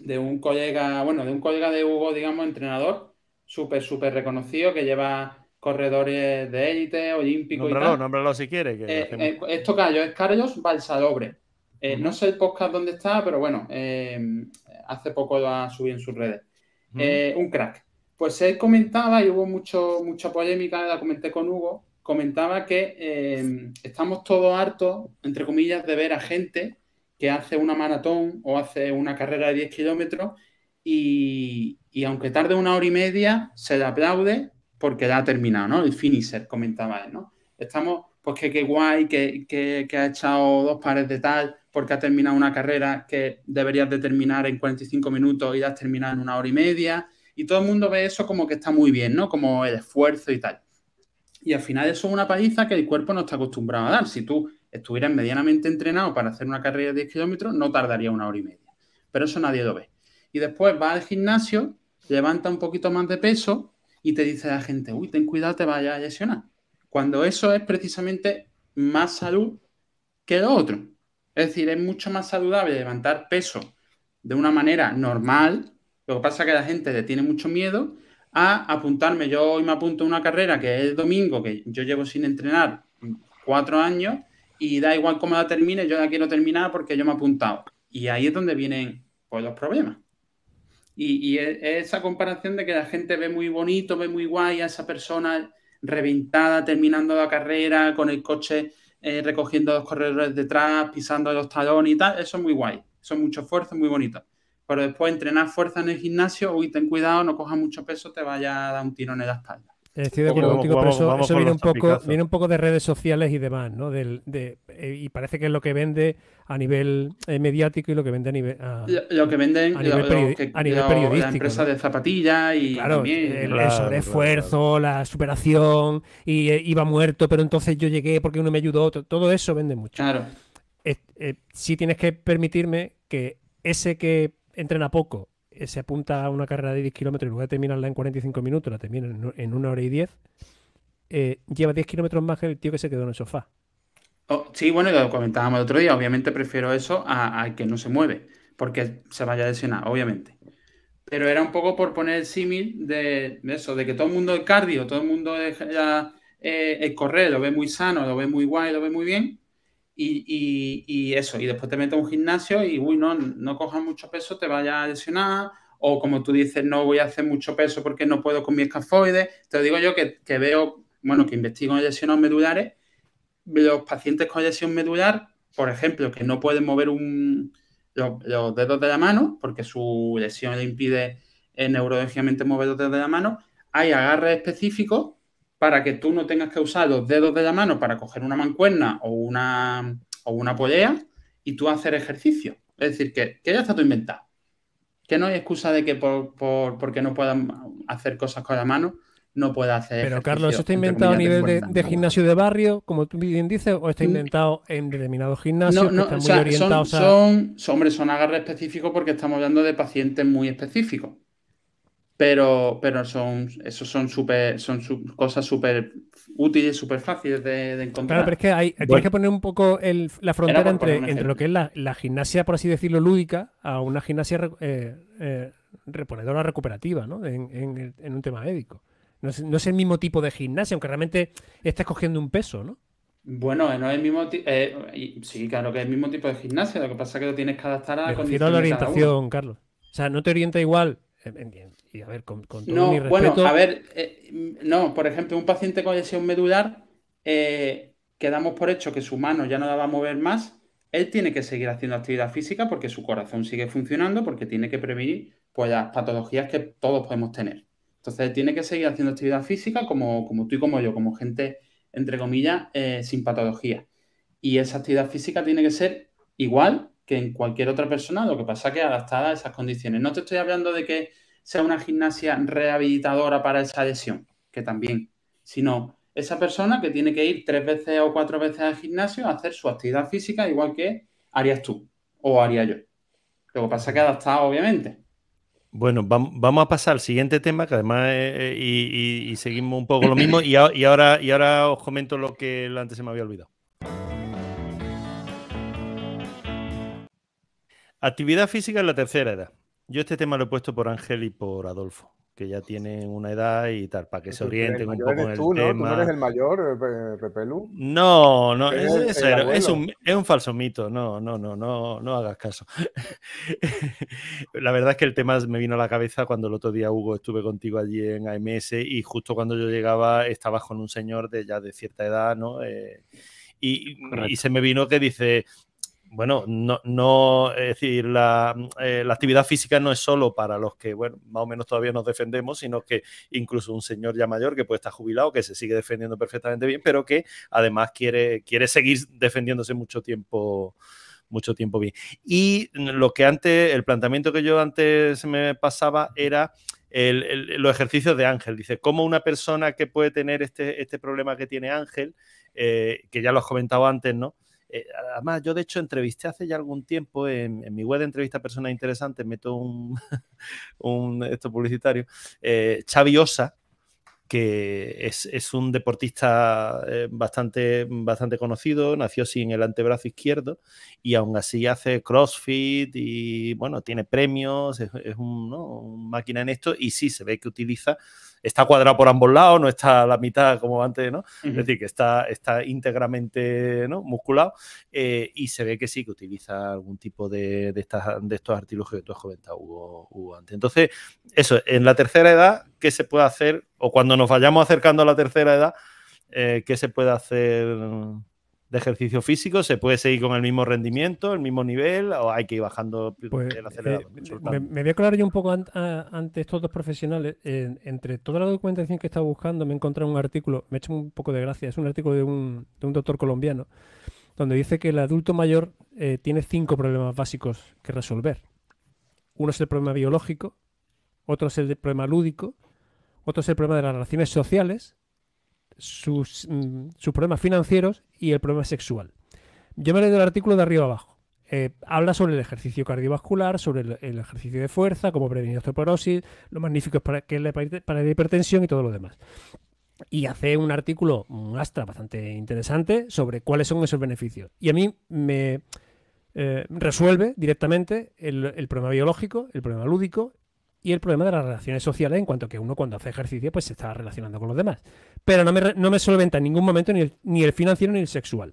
de un colega, bueno, de un colega de Hugo, digamos, entrenador, súper, súper reconocido, que lleva corredores de élite, olímpico y tal. Nómbralo si quieres. Eh, eh, esto callo, es Carlos Balsalobre. No sé el podcast dónde está, pero bueno, hace poco lo ha subido en sus redes. Eh, un crack. Pues él comentaba, y hubo mucho, mucha polémica, la comenté con Hugo, comentaba que eh, estamos todos hartos, entre comillas, de ver a gente que hace una maratón o hace una carrera de 10 kilómetros y, aunque tarde una hora y media, se le aplaude porque ya ha terminado, ¿no? El finisher, comentaba él, ¿no? Estamos, pues que qué guay, que, que, ha echado dos pares de tal, porque ha terminado una carrera que deberías de terminar en 45 minutos y ya has terminado en una hora y media. Y todo el mundo ve eso como que está muy bien, ¿no? Como el esfuerzo y tal. Y al final eso es una paliza que el cuerpo no está acostumbrado a dar. Si tú estuvieras medianamente entrenado para hacer una carrera de 10 kilómetros, no tardaría una hora y media. Pero eso nadie lo ve. Y después va al gimnasio, levanta un poquito más de peso y te dice la gente, uy, ten cuidado, te vayas a lesionar. Cuando eso es precisamente más salud que lo otro. Es decir, es mucho más saludable levantar peso de una manera normal. Lo que pasa es que la gente le tiene mucho miedo a apuntarme. Yo hoy me apunto a una carrera que es el domingo, que yo llevo sin entrenar cuatro años y da igual cómo la termine, yo la quiero terminar porque yo me he apuntado. Y ahí es donde vienen pues, los problemas. Y, es esa comparación de que la gente ve muy bonito, ve muy guay a esa persona reventada, terminando la carrera, con el coche eh, recogiendo los corredores detrás, pisando los talones y tal, eso es muy guay. Eso es mucho esfuerzo, muy bonito pero después entrenar fuerza en el gimnasio, uy, ten cuidado, no cojas mucho peso, te vaya a dar un tirón en la espalda. Estoy de acuerdo contigo, pero eso, viene, un poco, viene un poco de redes sociales y demás, ¿no? Del, de, eh, y parece que es lo que vende a nivel eh, mediático y lo que vende a nivel. lo, que venden a nivel, a nivel periodístico. La empresa de zapatillas y. Claro, también, el, esfuerzo, la superación, y eh, iba muerto, pero entonces yo llegué porque uno me ayudó. Todo eso vende mucho. Claro. sí tienes que permitirme que ese que entrena poco, eh, se apunta a una carrera de 10 kilómetros y luego de terminarla en 45 minutos, la termina en una hora y 10, eh, lleva 10 kilómetros más que el tío que se quedó en el sofá. Oh, sí, bueno, lo comentábamos el otro día. Obviamente prefiero eso a, que no se mueve, porque se vaya a lesionar, obviamente. Pero era un poco por poner el símil de, eso, de que todo el mundo el cardio, todo el mundo eh, el correr lo ve muy sano, lo ve muy guay, lo ve muy bien, y, eso, y después te metes a un gimnasio y, uy, no, no cojas mucho peso, te vayas a lesionar, o como tú dices, no voy a hacer mucho peso porque no puedo con mi escafoide. Te digo yo que, veo, bueno, que investigo lesiones medulares, los pacientes con lesión medular, por ejemplo, que no pueden mover un, los, dedos de la mano porque su lesión le impide eh, neurológicamente mover los dedos de la mano, hay agarres específicos para que tú no tengas que usar los dedos de la mano para coger una mancuerna o una, o una polea y tú hacer ejercicio. Es decir, que, ya está todo inventado. Que no hay excusa de que por, porque no puedan hacer cosas con la mano, no pueda hacer. Pero Carlos, ¿eso está inventado a nivel de, gimnasio de barrio, como tú bien dices, o está mm. inventado en determinados gimnasios no, que están muy orientados son, Son, hombre, son agarres específicos porque estamos hablando de pacientes muy específicos pero, pero son, esos son, super, son cosas súper útiles, súper fáciles de, encontrar. Claro, pero es que hay, tienes que poner un poco la frontera entre, entre lo que es la, gimnasia, por así decirlo, lúdica, a una gimnasia eh, eh, reponedora recuperativa, ¿no? En, un tema médico. No es, el mismo tipo de gimnasia, aunque realmente estés cogiendo un peso, ¿no? Bueno, no es el mismo tipo. Eh, sí, claro que es el mismo tipo de gimnasia. Lo que pasa es que lo tienes que adaptar a la condición. la orientación, Carlos. O sea, no te orienta igual y a ver, con, todo no, mi respeto... Bueno, a ver, eh, no, por ejemplo, un paciente con lesión medular, eh, quedamos por hecho que su mano ya no la va a mover más, él tiene que seguir haciendo actividad física porque su corazón sigue funcionando, porque tiene que prevenir pues, las patologías que todos podemos tener. Entonces, él tiene que seguir haciendo actividad física como, como tú y como yo, como gente, entre comillas, eh, sin patología. Y esa actividad física tiene que ser igual que en cualquier otra persona, lo que pasa que adaptada a esas condiciones. No te estoy hablando de que sea una gimnasia rehabilitadora para esa lesión, que también, sino esa persona que tiene que ir tres veces o cuatro veces al gimnasio a hacer su actividad física igual que harías tú o haría yo. Lo que pasa que adaptado, obviamente. Bueno, vamos a pasar al siguiente tema, que además eh, y, seguimos un poco lo mismo, y, ahora, y ahora os comento lo que antes se me había olvidado. Actividad física en la tercera edad. Yo este tema lo he puesto por Ángel y por Adolfo, que ya tienen una edad y tal, para que se orienten un poco en el tú, tema. ¿no? ¿Tú no eres el mayor, eh, Pepelu? No, no, es, es, un, es, un, falso mito. No, no, no, no, no hagas caso. (laughs) la verdad es que el tema me vino a la cabeza cuando el otro día, Hugo, estuve contigo allí en AMS y justo cuando yo llegaba estabas con un señor de ya de cierta edad, ¿no? Eh, y, y, se me vino que dice, bueno, no, no, es decir, la, eh, la, actividad física no es solo para los que, bueno, más o menos todavía nos defendemos, sino que incluso un señor ya mayor que puede estar jubilado, que se sigue defendiendo perfectamente bien, pero que además quiere, quiere seguir defendiéndose mucho tiempo mucho tiempo bien. Y lo que antes, el planteamiento que yo antes me pasaba era los ejercicios de Ángel. Dice, ¿cómo una persona que puede tener este, este problema que tiene Ángel, eh, que ya lo has comentado antes, ¿no? Eh, además, yo de hecho entrevisté hace ya algún tiempo en, mi web de entrevista a personas interesantes, meto (laughs) un, esto publicitario, eh, Xavi Osa, que es, un deportista eh, bastante, bastante conocido, nació sin el antebrazo izquierdo y aún así hace CrossFit y bueno, tiene premios, es, un, máquina en esto y sí se ve que utiliza está cuadrado por ambos lados, no está a la mitad como antes, ¿no? Es decir, que está, está íntegramente ¿no? musculado eh, y se ve que sí, que utiliza algún tipo de, de, estas, de estos artilugios que tú has comentado, Hugo, antes. Entonces, eso, en la tercera edad, ¿qué se puede hacer? O cuando nos vayamos acercando a la tercera edad, eh, ¿qué se puede hacer? De ejercicio físico? ¿Se puede seguir con el mismo rendimiento, el mismo nivel o hay que ir bajando pues, el acelerador? Eh, me, voy a aclarar yo un poco ante estos dos profesionales. entre toda la documentación que he estado buscando me he encontrado un artículo, me he hecho un poco de gracia, es un artículo de un, de un doctor colombiano, donde dice que el adulto mayor eh, tiene cinco problemas básicos que resolver. Uno es el problema biológico, otro es el problema lúdico, otro es el problema de las relaciones sociales, sus, mm, sus problemas financieros y el problema sexual. Yo me he leído el artículo de arriba abajo. Eh, habla sobre el ejercicio cardiovascular, sobre el, ejercicio de fuerza, cómo prevenir osteoporosis, lo magnífico es para, que es para la hipertensión y todo lo demás. Y hace un artículo, un astra bastante interesante sobre cuáles son esos beneficios. Y a mí me eh, resuelve directamente el, el problema biológico, el problema lúdico y el problema de las relaciones sociales en cuanto a que uno cuando hace ejercicio pues se está relacionando con los demás. Pero no me, no me solventa en ningún momento ni el, ni el financiero ni el sexual.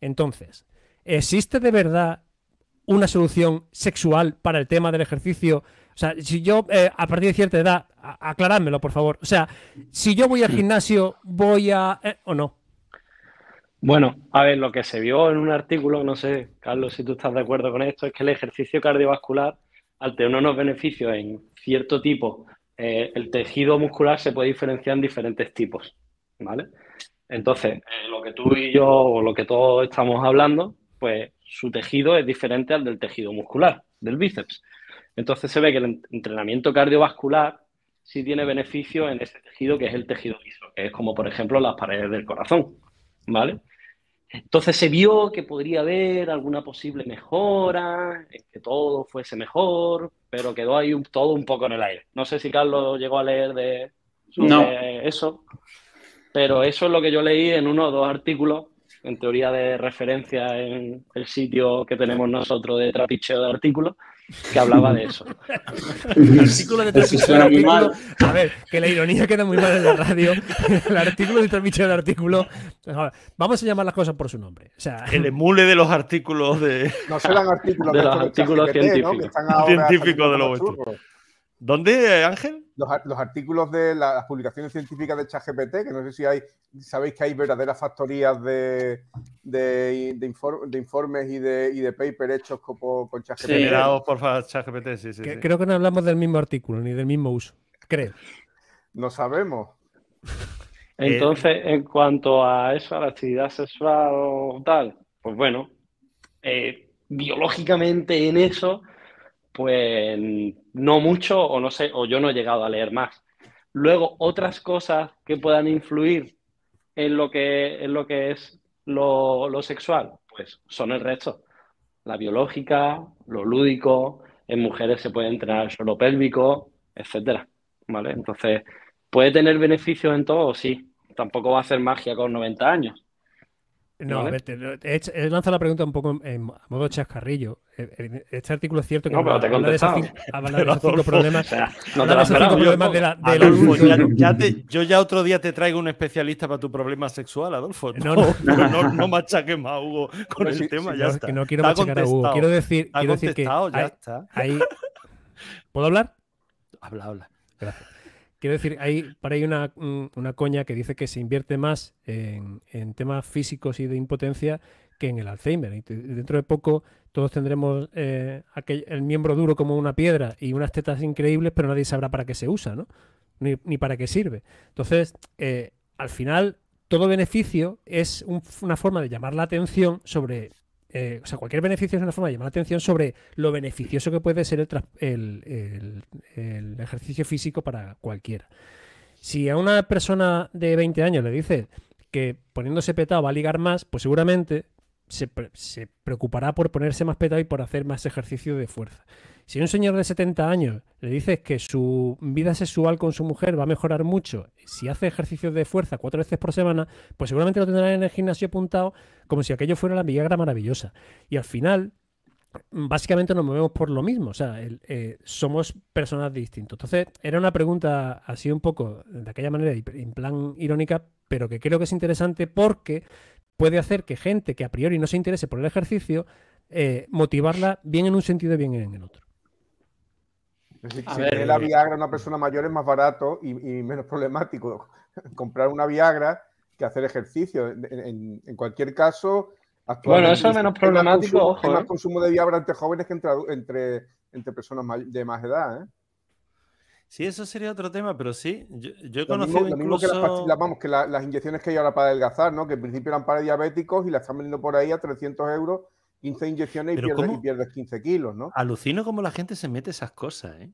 Entonces, ¿existe de verdad una solución sexual para el tema del ejercicio? O sea, si yo, eh, a partir de cierta edad, aclarádmelo, por favor. O sea, si yo voy al (clears throat) gimnasio, voy a... Eh, ¿O no? Bueno, a ver, lo que se vio en un artículo, no sé, Carlos, si tú estás de acuerdo con esto, es que el ejercicio cardiovascular, al tener unos beneficios en cierto tipo, eh, el tejido muscular se puede diferenciar en diferentes tipos, ¿vale? Entonces, eh, lo que tú y yo, o lo que todos estamos hablando, pues su tejido es diferente al del tejido muscular, del bíceps. Entonces se ve que el entrenamiento cardiovascular sí tiene beneficio en ese tejido que es el tejido liso, que es como por ejemplo las paredes del corazón, ¿vale? Entonces se vio que podría haber alguna posible mejora, que todo fuese mejor, pero quedó ahí todo un poco en el aire. No sé si Carlos llegó a leer de, eso, pero eso es lo que yo leí en uno o dos artículos, en teoría de referencia en el sitio que tenemos nosotros de trapicheo de artículos, que hablaba de eso. (laughs) artículo de de artículo. A ver, que la ironía queda muy mal en la radio. (laughs) El artículo de trapicheo de artículo. Vamos a llamar las cosas por su nombre. O sea, el emule de los artículos de. No serán artículos de, los artículos científicos. Científicos de los ¿Dónde, Ángel? Los, artículos de las publicaciones científicas de ChatGPT, que no sé si hay, sabéis que hay verdaderas factorías de, de, informes y de, y de paper hechos con, con ChatGPT. Sí, por ChatGPT, sí, sí, Creo que no hablamos del mismo artículo ni del mismo uso, creo. No sabemos. (laughs) Entonces, en cuanto a eso, a la actividad sexual o tal, pues bueno, eh, biológicamente en eso pues no mucho o no sé, o yo no he llegado a leer más. Luego, otras cosas que puedan influir en lo que, en lo que es lo, sexual, pues son el resto. La biológica, lo lúdico, en mujeres se puede entrenar el pélvico, etcétera. ¿Vale? Entonces, ¿puede tener beneficios en todo? Sí. Tampoco va a hacer magia con 90 años. No, he, lanzado la pregunta un poco en, modo chascarrillo. Eh, eh, este artículo es cierto que no, pero te habla, de esos, cinco (laughs) problemas. no te esos cinco problemas de la, de Adolfo, ya, (laughs) yo ya otro día te traigo un especialista para tu problema sexual, Adolfo. No, no, no, (laughs) no machaques más, Hugo, con el tema. ya está. Que no quiero machacar a Hugo. Quiero decir, quiero decir que. Ya está. ¿Puedo hablar? Habla, habla. Gracias. Quiero decir, hay por ahí una, una, coña que dice que se invierte más en, temas físicos y de impotencia que en el Alzheimer. Dentro de poco todos tendremos eh, el miembro duro como una piedra y unas tetas increíbles, pero nadie sabrá para qué se usa, ¿no? Ni, para qué sirve. Entonces, eh, al final, todo beneficio es una forma de llamar la atención sobre eh, o sea, cualquier beneficio es una forma de llamar la atención sobre lo beneficioso que puede ser el, ejercicio físico para cualquiera. Si a una persona de 20 años le dices que poniéndose petado va a ligar más, pues seguramente se, se, preocupará por ponerse más petado y por hacer más ejercicio de fuerza. Si un señor de 70 años le dices que su vida sexual con su mujer va a mejorar mucho si hace ejercicios de fuerza cuatro veces por semana, pues seguramente lo tendrá en el gimnasio apuntado como si aquello fuera la Viagra maravillosa. Y al final, básicamente nos movemos por lo mismo, o sea, eh, somos personas distintas. Entonces, era una pregunta así un poco de aquella manera, en plan irónica, pero que creo que es interesante porque puede hacer que gente que a priori no se interese por el ejercicio, eh, motivarla bien en un sentido y bien en el otro si, la Viagra a una persona mayor es más barato y, menos (laughs) problemático (laughs) comprar una Viagra que hacer ejercicio. En, cualquier caso, Bueno, eso es menos problemático. Hay más ¿eh? consumo de Viagra entre jóvenes que entre, entre, personas de más edad. ¿eh? Sí, eso sería otro tema, pero sí, yo, he conocido incluso... que, las, vamos, que las inyecciones que hay ahora para adelgazar, ¿no? Que en principio eran para diabéticos y las están vendiendo por ahí a 300 euros 15 inyecciones y pierdes, y pierdes, 15 kilos, ¿no? Alucino cómo la gente se mete esas cosas, ¿eh?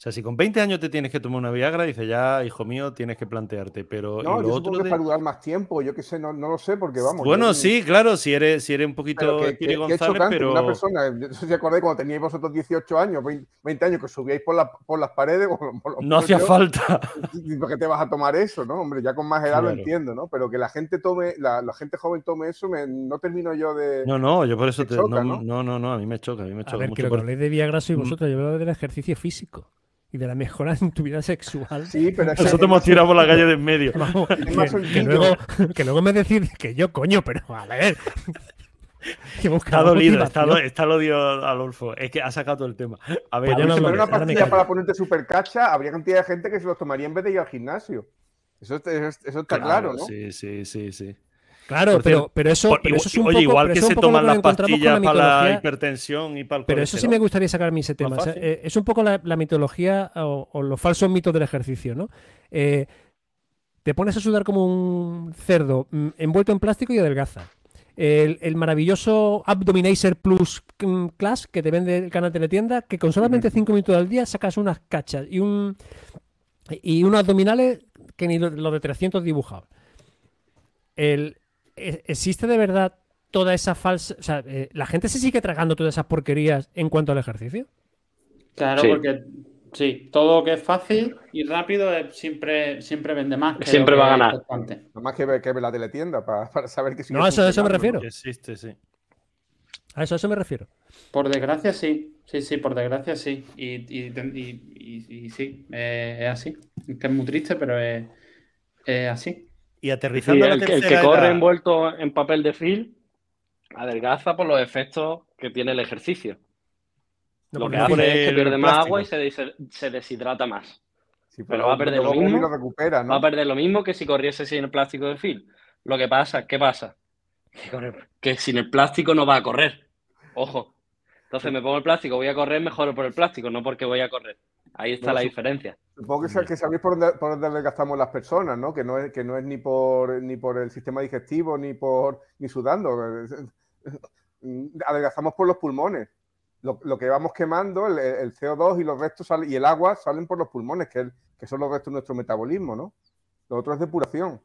O sea, si con 20 años te tienes que tomar una Viagra, dice ya, hijo mío, tienes que plantearte. Pero no, yo otro que para durar más tiempo, yo qué sé, no, no, lo sé, porque vamos. Bueno, sí, claro, si eres, si eres un poquito que, que, González, pero. Una persona, no sé si acordáis cuando teníais vosotros 18 años, 20, años, que subíais por, la, por las paredes. (laughs) no hacía falta. ¿Por qué te vas a tomar eso, no? Hombre, ya con más edad lo entiendo, ¿no? Pero que la gente tome, la, la gente joven tome eso, no termino yo de. No, no, yo por eso te. no, no, no, no, a mí me choca, a mí me choca. A ver, mucho que por... de Viagra soy mm. vosotros, yo hablo del ejercicio físico y de la mejora en tu vida sexual. Sí, pero nosotros hemos tirado por la calle de en medio. (laughs) que, luego, que, luego, me decís que yo, coño, pero a ver. está dolido, está, está lo dio Adolfo. Es que ha sacado todo el tema. A ver, pues si una pastilla para ponerte super cacha, habría cantidad de gente que se los tomaría en vez de ir al gimnasio. Eso, eso, está claro, ¿no? Sí, sí, sí, sí. Claro, pero, pero, eso, pero eso es un oye, igual que se toman las pastillas para la hipertensión y para el Pero eso sí me gustaría sacar ese tema. Eh, es un poco la, mitología o, los falsos mitos del ejercicio, ¿no? Eh, te pones a sudar como un cerdo mm, envuelto en plástico y adelgaza. El, maravilloso Abdominator Plus mm, Class que te vende el canal de la tienda, que con solamente 5 minutos al día sacas unas cachas y un y unos abdominales que ni lo, de 300 dibujados. El, ¿E-, ¿existe de verdad toda esa falsa... O sea, eh, ¿la gente se sigue tragando todas esas porquerías en cuanto al ejercicio? Claro, porque sí, todo que es fácil y rápido siempre, siempre vende más. siempre va a ganar. Nada más que ver, que la teletienda para, (laughs) para saber que No, eso, a eso me refiero. Existe, sí. A eso, a eso me refiero. Por desgracia, sí. Sí, sí, por desgracia, sí. Y, y, sí, eh, es así. Es que es muy triste, pero es así. Y aterrizando el, que corre envuelto en papel de film adelgaza por los efectos que tiene el ejercicio. lo que hace es que pierde más agua y se, deshidrata más. pero, va a perder lo mismo. Va a perder lo mismo que si corriese sin el plástico de film. Lo que pasa, ¿qué pasa? Que, sin el plástico no va a correr. Ojo. Entonces me pongo el plástico, voy a correr mejor por el plástico, no porque voy a correr. Ahí está la diferencia. Supongo que, sabéis por dónde, por dónde gastamos las personas, ¿no? Que no es, que no es ni por ni por el sistema digestivo, ni por ni sudando. (laughs) Adelgazamos por los pulmones. Lo, que vamos quemando, el, CO2 y los restos y el agua salen por los pulmones, que, que son los restos de nuestro metabolismo, ¿no? Lo otro es depuración.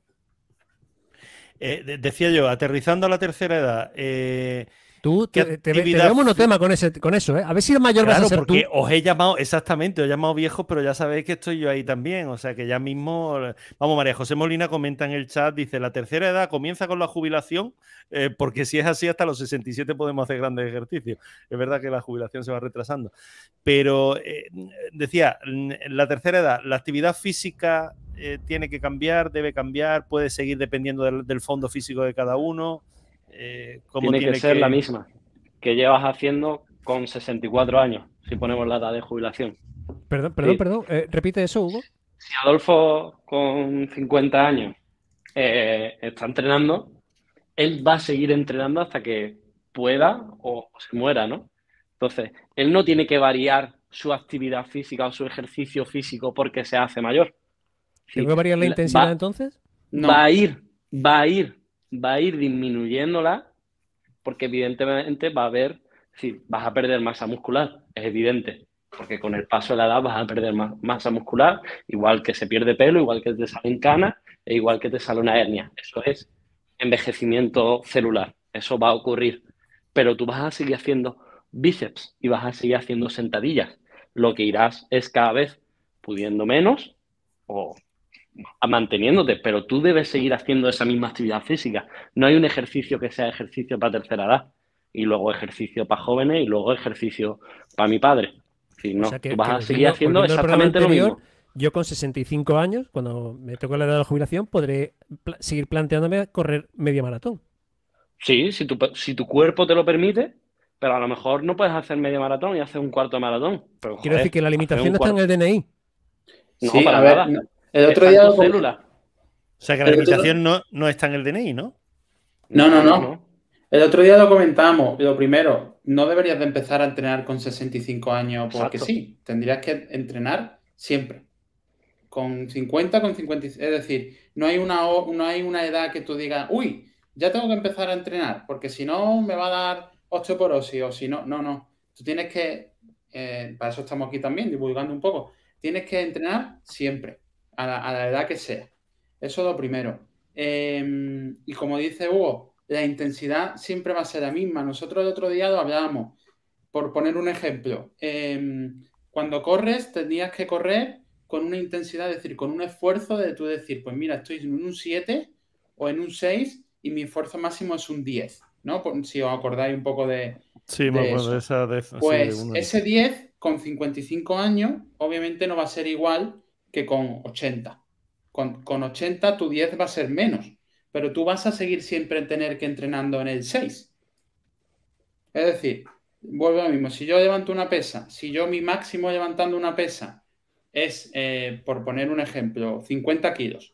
Eh, decía yo, aterrizando a la tercera edad, eh, Tú te, te, veo monotema con, ese, con eso, ¿eh? A ver si el mayor vas a ser porque os he llamado, exactamente, os he llamado viejos, pero ya sabéis que estoy yo ahí también. O sea que ya mismo. Vamos, María José Molina comenta en el chat, dice: la tercera edad comienza con la jubilación, eh, porque si es así, hasta los 67 podemos hacer grandes ejercicios. Es verdad que la jubilación se va retrasando. Pero eh, decía, la tercera edad, la actividad física eh, tiene que cambiar, debe cambiar, puede seguir dependiendo del fondo físico de cada uno. Eh, tiene, que ser la misma que llevas haciendo con 64 años, si ponemos la edad de jubilación. Perdón, perdón, perdón. Eh, repite eso, Hugo. Si Adolfo con 50 años eh, está entrenando, él va a seguir entrenando hasta que pueda o, se muera, ¿no? Entonces, él no tiene que variar su actividad física o su ejercicio físico porque se hace mayor. ¿Tengo que variar la intensidad entonces? Va a ir, va a ir, va a ir disminuyéndola porque evidentemente va a haber, si vas a perder masa muscular, es evidente, porque con el paso de la edad vas a perder masa muscular, igual que se pierde pelo, igual que te salen canas, e igual que te sale una hernia. Eso es envejecimiento celular, eso va a ocurrir, pero tú vas a seguir haciendo bíceps y vas a seguir haciendo sentadillas. Lo que irás es cada vez pudiendo menos o manteniéndote, pero tú debes seguir haciendo esa misma actividad física. No hay un ejercicio que sea ejercicio para tercera edad y luego ejercicio para jóvenes y luego ejercicio para mi padre. Si no, tú vas a seguir haciendo exactamente lo mismo. Yo con 65 años, cuando me toque la edad de la jubilación, podré seguir planteándome correr media maratón. Sí, si tu, si tu cuerpo te lo permite, pero a lo mejor no puedes hacer media maratón y hacer un cuarto de maratón. Quiero decir que la limitación no está en el DNI. No, para nada. El otro día. O sea que la limitación no, no está en el DNI, ¿no? No, no, no. El otro día lo comentamos. Lo primero, no deberías de empezar a entrenar con 65 años porque sí. Tendrías que entrenar siempre. Con 50, con 50. Es decir, no hay una, no hay una edad que tú digas, uy, ya tengo que empezar a entrenar porque si no me va a dar osteoporosis o si no. No, no. Tú tienes que. Eh, para eso estamos aquí también, divulgando un poco. Tienes que entrenar siempre a la, edad que sea. Eso es lo primero. Em, y como dice Hugo, la intensidad siempre va a ser la misma. Nosotros el otro día lo hablábamos. Por poner un ejemplo, em, cuando corres, tendrías que correr con una intensidad, es decir, con un esfuerzo de tú decir, pues mira, estoy en un 7 o en un 6 y mi esfuerzo máximo es un 10, ¿no? Si os acordáis un poco de... Sí, de, esa, Pues ese 10 con 55 años, obviamente no va a ser igual que con 80. Con, con 80 tu 10 va a ser menos, pero tú vas a seguir siempre tener que entrenando en el 6. Es decir, vuelvo a lo mismo, si yo levanto una pesa, si yo mi máximo levantando una pesa es, eh, por poner un ejemplo, 50 kilos.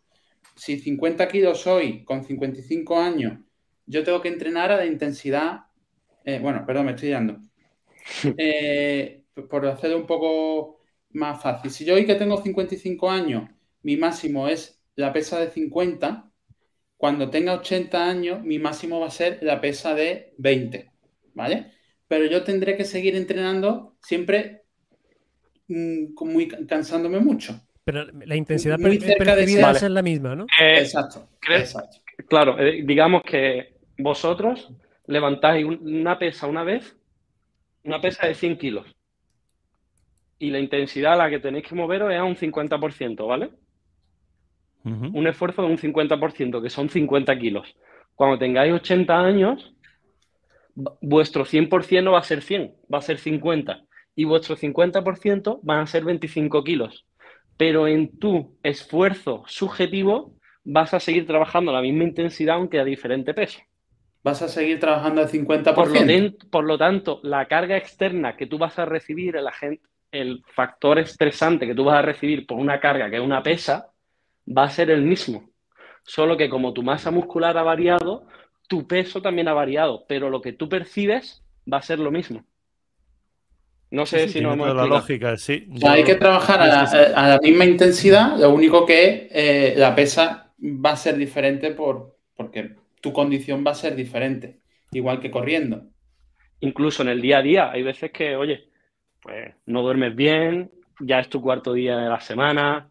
Si 50 kilos hoy, con 55 años, yo tengo que entrenar a la intensidad, eh, bueno, perdón, me estoy dando. (laughs) Eh, por hacerlo un poco más fácil. Si yo hoy que tengo 55 años, mi máximo es la pesa de 50, cuando tenga 80 años, mi máximo va a ser la pesa de 20, ¿vale? Pero yo tendré que seguir entrenando siempre mm, muy, cansándome mucho. Pero la intensidad muy cerca de va a ser la misma, ¿no? Eh, exacto, Claro, eh, digamos que vosotros levantáis una pesa una vez, una pesa de 100 kilos y la intensidad a la que tenéis que moveros es a un 50%, ¿vale? Un esfuerzo de un 50%, que son 50 kilos. Cuando tengáis 80 años, vuestro 100% no va a ser 100, va a ser 50. Y vuestro 50% van a ser 25 kilos. Pero en tu esfuerzo subjetivo vas a seguir trabajando a la misma intensidad, aunque a diferente peso. Vas a seguir trabajando al 50%. Por lo, por lo tanto, la carga externa que tú vas a recibir en la gente, el factor estresante que tú vas a recibir por una carga que es una pesa va a ser el mismo. Solo que como tu masa muscular ha variado, tu peso también ha variado, pero lo que tú percibes va a ser lo mismo. No sé si no hemos la lógica, sí. hay que trabajar a la, misma intensidad, lo único que eh, la pesa va a ser diferente por, porque tu condición va a ser diferente, igual que corriendo. Incluso en el día a día, hay veces que, oye, pues no duermes bien, ya es tu cuarto día de la semana,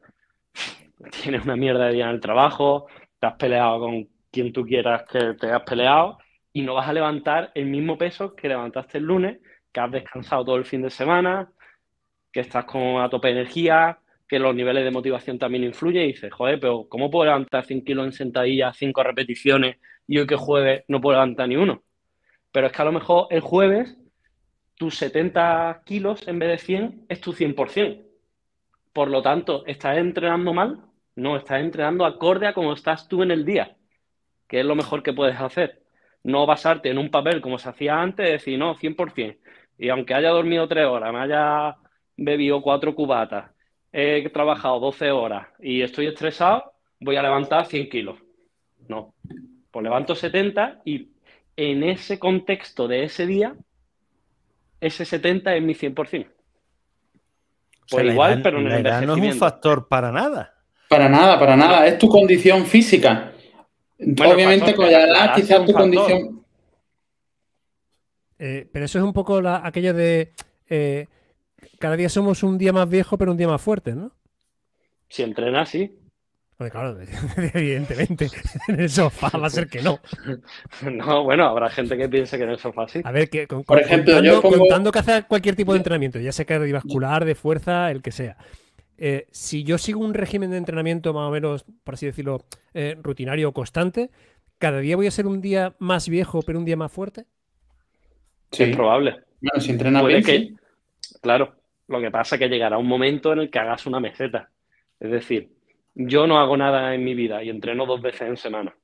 (laughs) tienes una mierda de día en el trabajo, te has peleado con quien tú quieras que te has peleado y no vas a levantar el mismo peso que levantaste el lunes, que has descansado todo el fin de semana, que estás con a tope de energía, que los niveles de motivación también influyen y dices, joder, pero ¿cómo puedo levantar 100 kilos en sentadilla, 5 repeticiones y hoy que jueves no puedo levantar ni uno? Pero es que a lo mejor el jueves tus 70 kilos en vez de 100 es tu 100%. Por lo tanto, ¿estás entrenando mal? No, estás entrenando acorde a cómo estás tú en el día, que es lo mejor que puedes hacer. No basarte en un papel como se hacía antes, decir, no, 100%. Y aunque haya dormido 3 horas, me haya bebido 4 cubatas, he trabajado 12 horas y estoy estresado, voy a levantar 100 kilos. No. Pues levanto 70 y en ese contexto de ese día, ese 70 es mi 100%. Pues igual, pero en el edad no es un factor para nada. Para nada, para nada. Es tu condición física. Obviamente, con la edad, quizás tu condición. Eh, pero eso es un poco aquello de. Eh, cada día somos un día más viejo, pero un día más fuerte, ¿no? Si entrenas, sí. Pues claro, (laughs) evidentemente. (laughs) En el sofá va a ser que no. (laughs) No, bueno, habrá gente que piense que en el sofá sí. A ver, que, por ejemplo, contando, que hace cualquier tipo de entrenamiento, ya sea cardiovascular, de fuerza, el que sea. Eh, si yo sigo un régimen de entrenamiento más o menos, por así decirlo, eh, rutinario o constante, ¿cada día voy a ser un día más viejo, pero un día más fuerte? Sí, es probable. Bueno, si entrenas bien, Claro, lo que pasa es que llegará un momento en el que hagas una meseta. Es decir, yo no hago nada en mi vida y entreno dos veces en semana.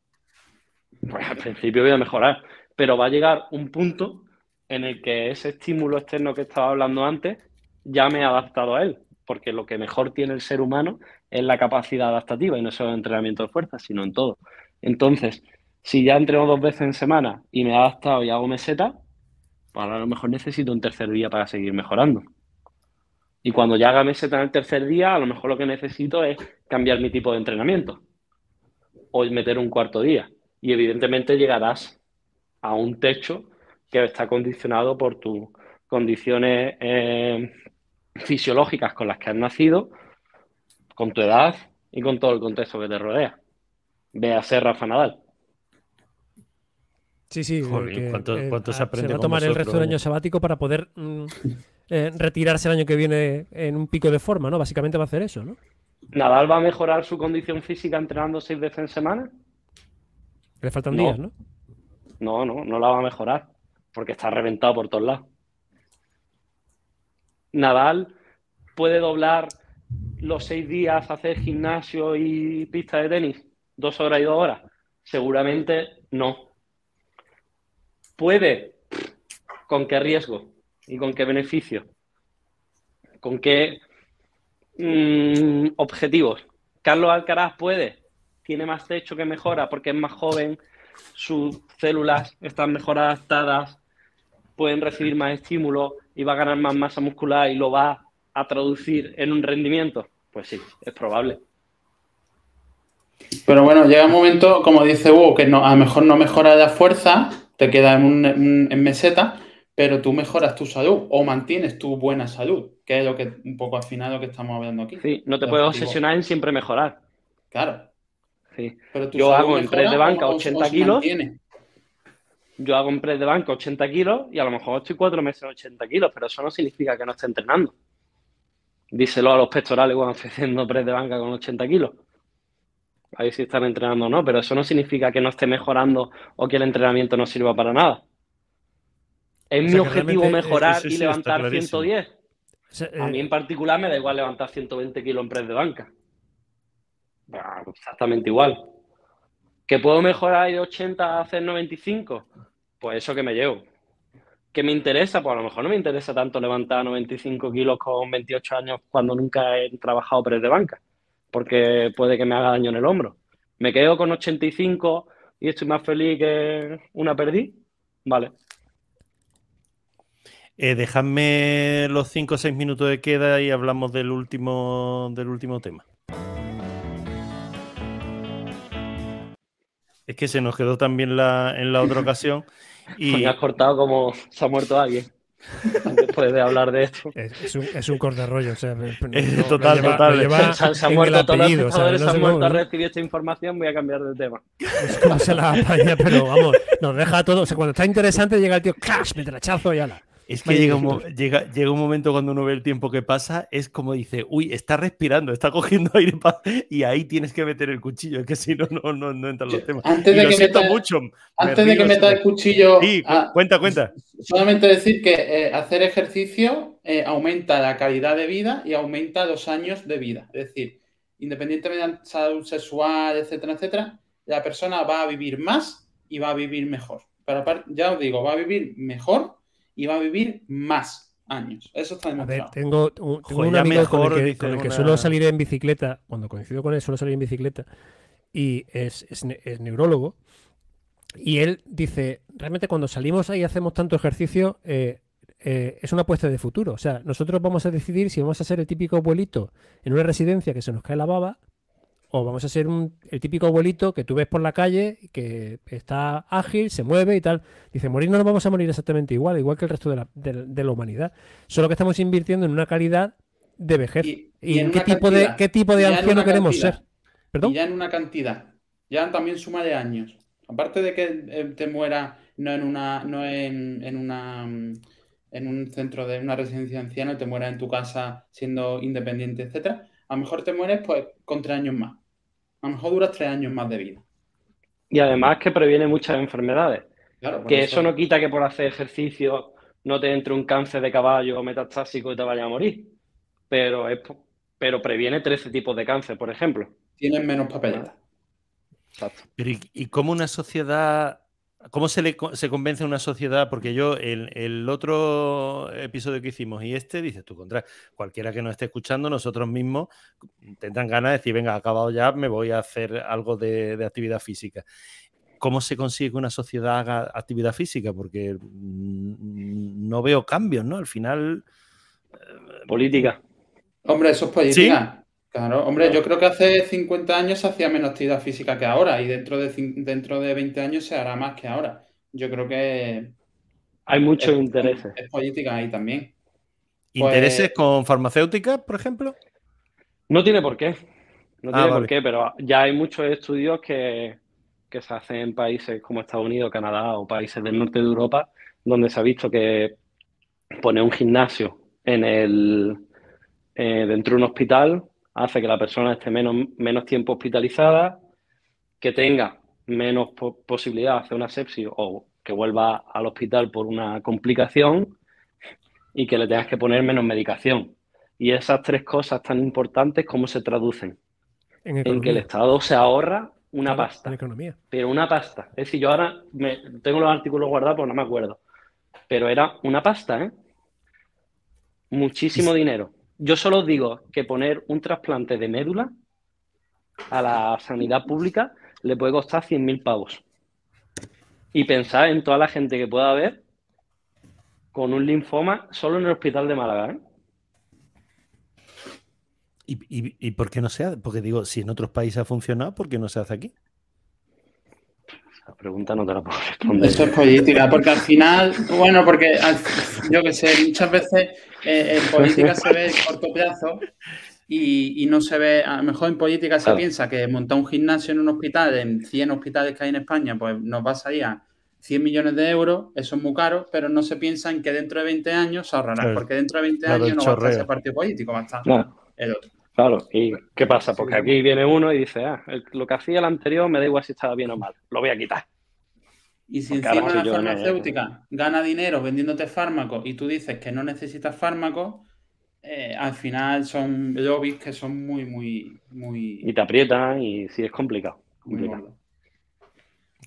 Pues al principio voy a mejorar, pero va a llegar un punto en el que ese estímulo externo que estaba hablando antes ya me he adaptado a él, porque lo que mejor tiene el ser humano es la capacidad adaptativa y no solo en entrenamiento de fuerza, sino en todo. Entonces, si ya entreno dos veces en semana y me he adaptado y hago meseta, pues a lo mejor necesito un tercer día para seguir mejorando. Y cuando ya haga meseta en el tercer día, a lo mejor lo que necesito es cambiar mi tipo de entrenamiento o meter un cuarto día. Y evidentemente llegarás a un techo que está condicionado por tus condiciones eh, fisiológicas con las que has nacido, con tu edad y con todo el contexto que te rodea. Ve a ser Rafa Nadal. Sí, sí. ¿cuánto, se aprende? Se va a tomar el resto del año sabático para poder mm, eh, retirarse el año que viene en un pico de forma, ¿no? Básicamente va a hacer eso, ¿no? ¿Nadal va a mejorar su condición física entrenando seis veces en semana? Le faltan días, ¿no? No, no, no la va a mejorar, porque está reventado por todos lados. Nadal puede doblar los seis días, hacer gimnasio y pista de tenis, dos horas y dos horas. Seguramente no. ¿Puede? ¿Con qué riesgo? ¿Y con qué beneficio? ¿Con qué mm, objetivos? ¿Carlos Alcaraz puede? ¿Tiene más techo que mejora porque es más joven? ¿Sus células están mejor adaptadas? ¿Pueden recibir más estímulo y va a ganar más masa muscular y lo va a traducir en un rendimiento? Pues sí, es probable. Pero bueno, llega un momento, como dice Hugo, que no, a lo mejor no mejora la fuerza, te queda en, en meseta, pero tú mejoras tu salud o mantienes tu buena salud, que es lo que un poco al final lo que estamos hablando aquí. Sí, no te puedes obsesionar en siempre mejorar. Claro. Sí. Pero Yo hago en press de banca 80 kilos. Yo hago en press de banca 80 kilos y a lo mejor estoy cuatro meses en 80 kilos, pero eso no significa que no esté entrenando. Díselo a los pectorales cuando estoy haciendo press de banca con 80 kilos. Ahí sí están entrenando o no, pero eso no significa que no esté mejorando o que el entrenamiento no sirva para nada. ¿Es mi objetivo mejorar y levantar 110? a mí en particular me da igual levantar 120 kilos en press de banca. Exactamente igual. ¿Que puedo mejorar de 80 a hacer 95? Pues eso que me llevo. ¿Que me interesa? Pues a lo mejor no me interesa tanto levantar 95 kilos con 28 años cuando nunca he trabajado press de banca, porque puede que me haga daño en el hombro. ¿Me quedo con 85 y estoy más feliz que una perdí? Vale, eh, dejadme los 5 o 6 minutos de queda y hablamos del último, del último tema. Es que se nos quedó también la, en la otra ocasión. (laughs) Y... Me has cortado como se ha muerto alguien. Después de hablar de esto. Es, un, es un corte rollo. O sea, es total, total. se, han muerto todos los o se han muerto a recibir esta información. Voy a cambiar de tema. Es como se la pero vamos, nos deja todo. O sea, cuando está interesante llega el tío, ¡clash! Metrachazo y ala. Es que llega un, llega, llega un, momento cuando uno ve el tiempo que pasa, es como dice, uy, está respirando, está cogiendo (laughs) aire y ahí tienes que meter el cuchillo, es que si no, no, no, entran los temas. Antes de que meta, mucho. Antes de que meta el cuchillo. Sí, cuenta, cuenta. Solamente decir que eh, hacer ejercicio eh, aumenta la calidad de vida y aumenta los años de vida. Es decir, independientemente de salud sexual, etcétera, etcétera, la persona va a vivir más y va a vivir mejor. Pero ya os digo, va a vivir mejor y va a vivir más años. Eso está demostrado. A ver, tengo un, amigo con el que, suelo salir en bicicleta, cuando coincido con él suelo salir en bicicleta, y es, es, neurólogo, Y él dice, realmente cuando salimos ahí y hacemos tanto ejercicio, eh, eh, es una apuesta de futuro. O sea, nosotros vamos a decidir si vamos a ser el típico abuelito en una residencia que se nos cae la baba, o vamos a ser el típico abuelito que tú ves por la calle, que está ágil, se mueve y tal. Dice, morir no nos vamos a morir exactamente igual, igual que el resto de la, de, la humanidad. Solo que estamos invirtiendo en una calidad de vejez. ¿Y, en, qué, tipo de, qué tipo de anciano queremos ser? ¿Perdón? ya en una cantidad. Ya también suma de años. Aparte de que eh, te muera no en una, no en, en una mm, en un centro de una residencia anciana, te mueras en tu casa siendo independiente, etcétera, a lo mejor te mueres pues con tres años más. A lo mejor duras tres años más de vida. Y además que previene muchas enfermedades. que eso... no quita que por hacer ejercicio no te entre un cáncer de caballo o metastásico y te vaya a morir. Pero, es, pero previene 13 tipos de cáncer, por ejemplo. Tienes menos papeletas. Exacto. Pero ¿y, ¿y, cómo una sociedad ¿Cómo se, le, se convence a una sociedad? Porque yo, el, el, otro episodio que hicimos y este, dices tú, contra cualquiera que nos esté escuchando, nosotros mismos tendrán ganas de decir, venga, acabado ya, me voy a hacer algo de, actividad física. ¿Cómo se consigue que una sociedad haga actividad física? Porque mm, no veo cambios, ¿no? Al final. Eh, política. Hombre, eso es política. Claro, hombre, yo creo que hace 50 años se hacía menos actividad física que ahora y dentro de, dentro de 20 años se hará más que ahora. Yo creo que... Hay muchos intereses. Es política ahí también. ¿Intereses pues con farmacéuticas, por ejemplo? No tiene por qué. No ah, tiene por qué, pero ya hay muchos estudios que, se hacen en países como Estados Unidos, Canadá o países del norte de Europa, donde se ha visto que poner un gimnasio en el, eh, dentro de un hospital hace que la persona esté menos, menos tiempo hospitalizada, que tenga menos posibilidad de hacer una sepsis o que vuelva al hospital por una complicación y que le tengas que poner menos medicación. Y esas tres cosas tan importantes, ¿cómo se traducen? En, que el Estado se ahorra una pasta. economía. Pero una pasta. Es decir, yo ahora me, tengo los artículos guardados, pero no me acuerdo. Pero era una pasta, ¿eh? Muchísimo dinero. Yo solo digo que poner un trasplante de médula a la sanidad pública le puede costar 100.000 pavos. Y pensar en toda la gente que pueda haber con un linfoma solo en el hospital de Málaga. ¿eh? ¿Y, por qué no se hace? Porque digo, si en otros países ha funcionado, ¿por qué no se hace aquí? La pregunta no te la puedo (laughs) responder. Eso es política, porque al final, bueno, porque yo que sé, muchas veces eh, en política se ve corto plazo y, no se ve, a lo mejor en política se piensa que montar un gimnasio en un hospital, en 100 hospitales que hay en España, pues nos va a salir a 100 millones de euros, eso es muy caro, pero no se piensa en que dentro de 20 años se ahorrará, porque dentro de 20 años no va a estar ese partido político, va a estar el otro. Claro, ¿y qué pasa? Porque aquí viene uno y dice, ah, lo que hacía el anterior me da igual si estaba bien o mal, lo voy a quitar. Y si encima la farmacéutica gana dinero vendiéndote fármacos y tú dices que no necesitas fármacos, eh, al final son lobbies que son muy, muy, muy... Y te aprietan y sí es complicado.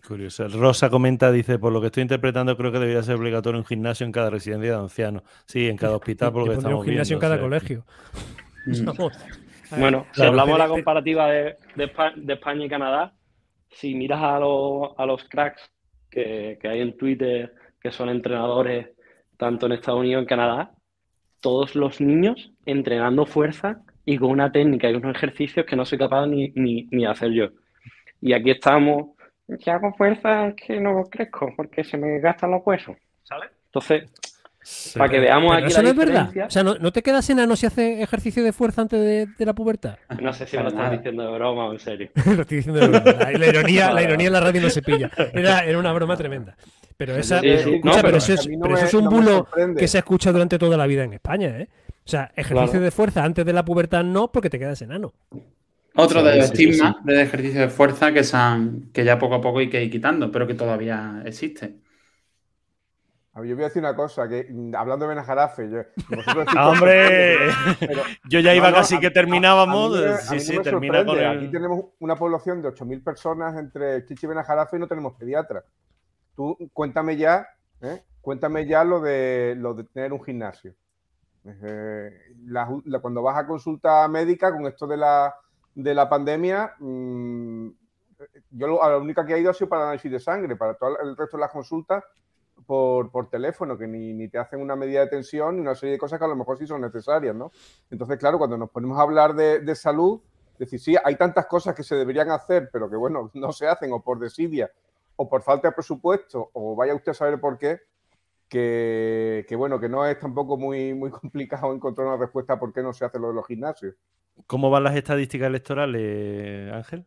Curioso. Rosa comenta, dice, por lo que estoy interpretando, creo que debería ser obligatorio un gimnasio en cada residencia de ancianos. Sí, en cada (laughs) hospital, por lo que estamos un gimnasio en cada colegio. (laughs) bueno, si hablamos de la comparativa de, España, y Canadá, si miras a, a los cracks que, hay en Twitter, que son entrenadores tanto en Estados Unidos como en Canadá, todos los niños entrenando fuerza y con una técnica y unos ejercicios que no soy capaz ni, ni, hacer yo. Y aquí estamos, si hago fuerza es que no crezco porque se me gastan los huesos, ¿sabes? Entonces, para que veamos aquí eso no es verdad. O sea, ¿no, te quedas enano si haces ejercicio de fuerza antes de, la pubertad? No sé si me lo estás diciendo de broma o en serio. (laughs) lo estoy diciendo de broma. La, ironía, la ironía en la radio no se pilla. Era, era una broma tremenda. Pero, esa, pero, eso, es, un bulo que se escucha durante toda la vida en España. ¿eh? O sea, ejercicio de fuerza antes de la pubertad no, porque te quedas enano. Otro de los estigmas de ejercicio de fuerza que, que ya poco a poco hay que ir quitando, pero que todavía existe. Yo voy a decir una cosa, que mm, hablando de Benajarafe, yo, (laughs) ¡Hombre! (laughs) yo ya iba casi que terminábamos. sí, sí, termina con Aquí tenemos una población de 8.000 personas entre Chichi y Benajarafe y no tenemos pediatra. Tú cuéntame ya, ¿eh? cuéntame ya lo de, lo de tener un gimnasio. Eh, cuando vas a consulta médica con esto de la, de la pandemia, mm, yo a la única que ha ido ha sido para análisis de sangre, para todo el resto de las consultas por, teléfono, que ni, te hacen una medida de tensión ni una serie de cosas que a lo mejor sí son necesarias, ¿no? Entonces, claro, cuando nos ponemos a hablar de, de salud, decir, sí, hay tantas cosas que se deberían hacer, pero que, bueno, (laughs) no se hacen o por desidia o por falta de presupuesto, o vaya usted a saber por qué, que, bueno, que no es tampoco muy, muy (laughs) complicado encontrar una respuesta por qué no se hace lo de los gimnasios. ¿Cómo van las estadísticas electorales, Ángel?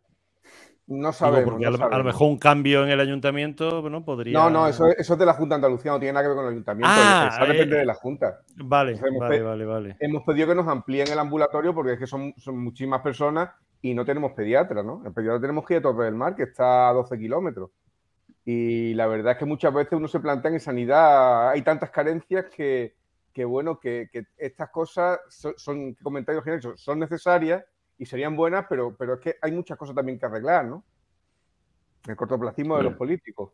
No sabemos. porque a, lo, mejor un cambio en el ayuntamiento no podría. No, no, eso, eso, es de la Junta de Andalucía, no tiene nada que ver con el ayuntamiento. Ah, eso depende eh, de la Junta. Vale, vale, vale, vale. Hemos pedido que nos amplíen el ambulatorio porque es que son, son muchísimas personas y no tenemos pediatra, ¿no? El pediatra tenemos que ir a Torre del Mar, que está a 12 kilómetros. Y la verdad es que muchas veces uno se plantea en sanidad, hay tantas carencias que, bueno, que, estas cosas son, comentarios generales, son necesarias y serían buenas, pero, pero es que hay muchas cosas también que arreglar, ¿no? El cortoplacismo de los políticos.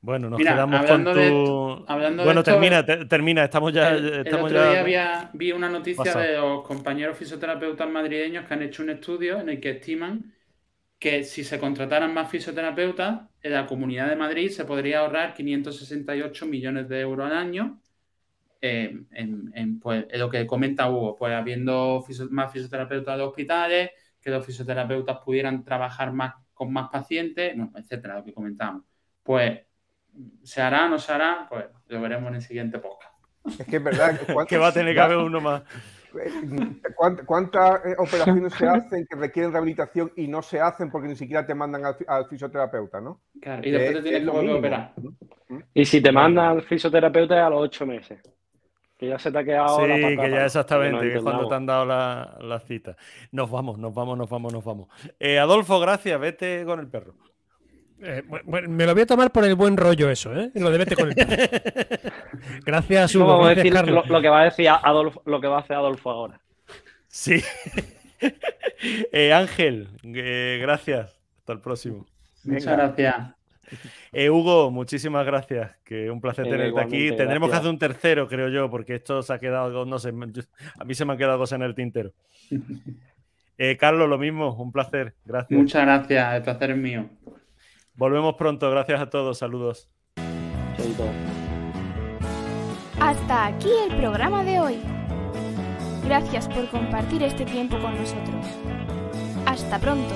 Bueno, nos quedamos con tu... bueno, termina, termina, estamos ya... el otro día vi una noticia de los compañeros fisioterapeutas madrileños que han hecho un estudio en el que estiman que si se contrataran más fisioterapeutas, en la Comunidad de Madrid se podría ahorrar 568 millones de euros al año eh, en, pues, lo que comenta Hugo, pues habiendo más fisioterapeutas de hospitales, que los fisioterapeutas pudieran trabajar más con más pacientes, etcétera, lo que comentamos. Pues, ¿se hará o no se hará? Pues lo veremos en el siguiente podcast. Es que es verdad que va a tener que haber uno más. (laughs) ¿Cuántas eh, operaciones se hacen que requieren rehabilitación y no se hacen porque ni siquiera te mandan al, fisioterapeuta, ¿no? Claro, y después te tienes que volver a operar. Y si te mandan al fisioterapeuta es a los ocho meses. Que ya se te ha quedado. Sí, que ya exactamente, que, es cuando te han dado la, cita. Nos vamos, nos vamos, nos vamos, nos vamos. Eh, Adolfo, gracias, vete con el perro. Eh, me lo voy a tomar por el buen rollo eso, ¿eh? Lo de vete con el (laughs) Gracias, Hugo. Lo, que va a decir Adolfo, lo que va a hacer Adolfo ahora. Sí. (laughs) Eh, Ángel, eh, gracias. Hasta el próximo. Muchas gracias. (laughs) Hugo, muchísimas gracias. Que un placer tenerte aquí. Tendremos que hacer un tercero, creo yo, porque esto se ha quedado, no sé, a mí se me han quedado cosas en el tintero. (laughs) Carlos, lo mismo, un placer. Gracias. Muchas gracias, el placer es mío. Volvemos pronto. Gracias a todos. Saludos. Hasta aquí el programa de hoy. Gracias por compartir este tiempo con nosotros. Hasta pronto.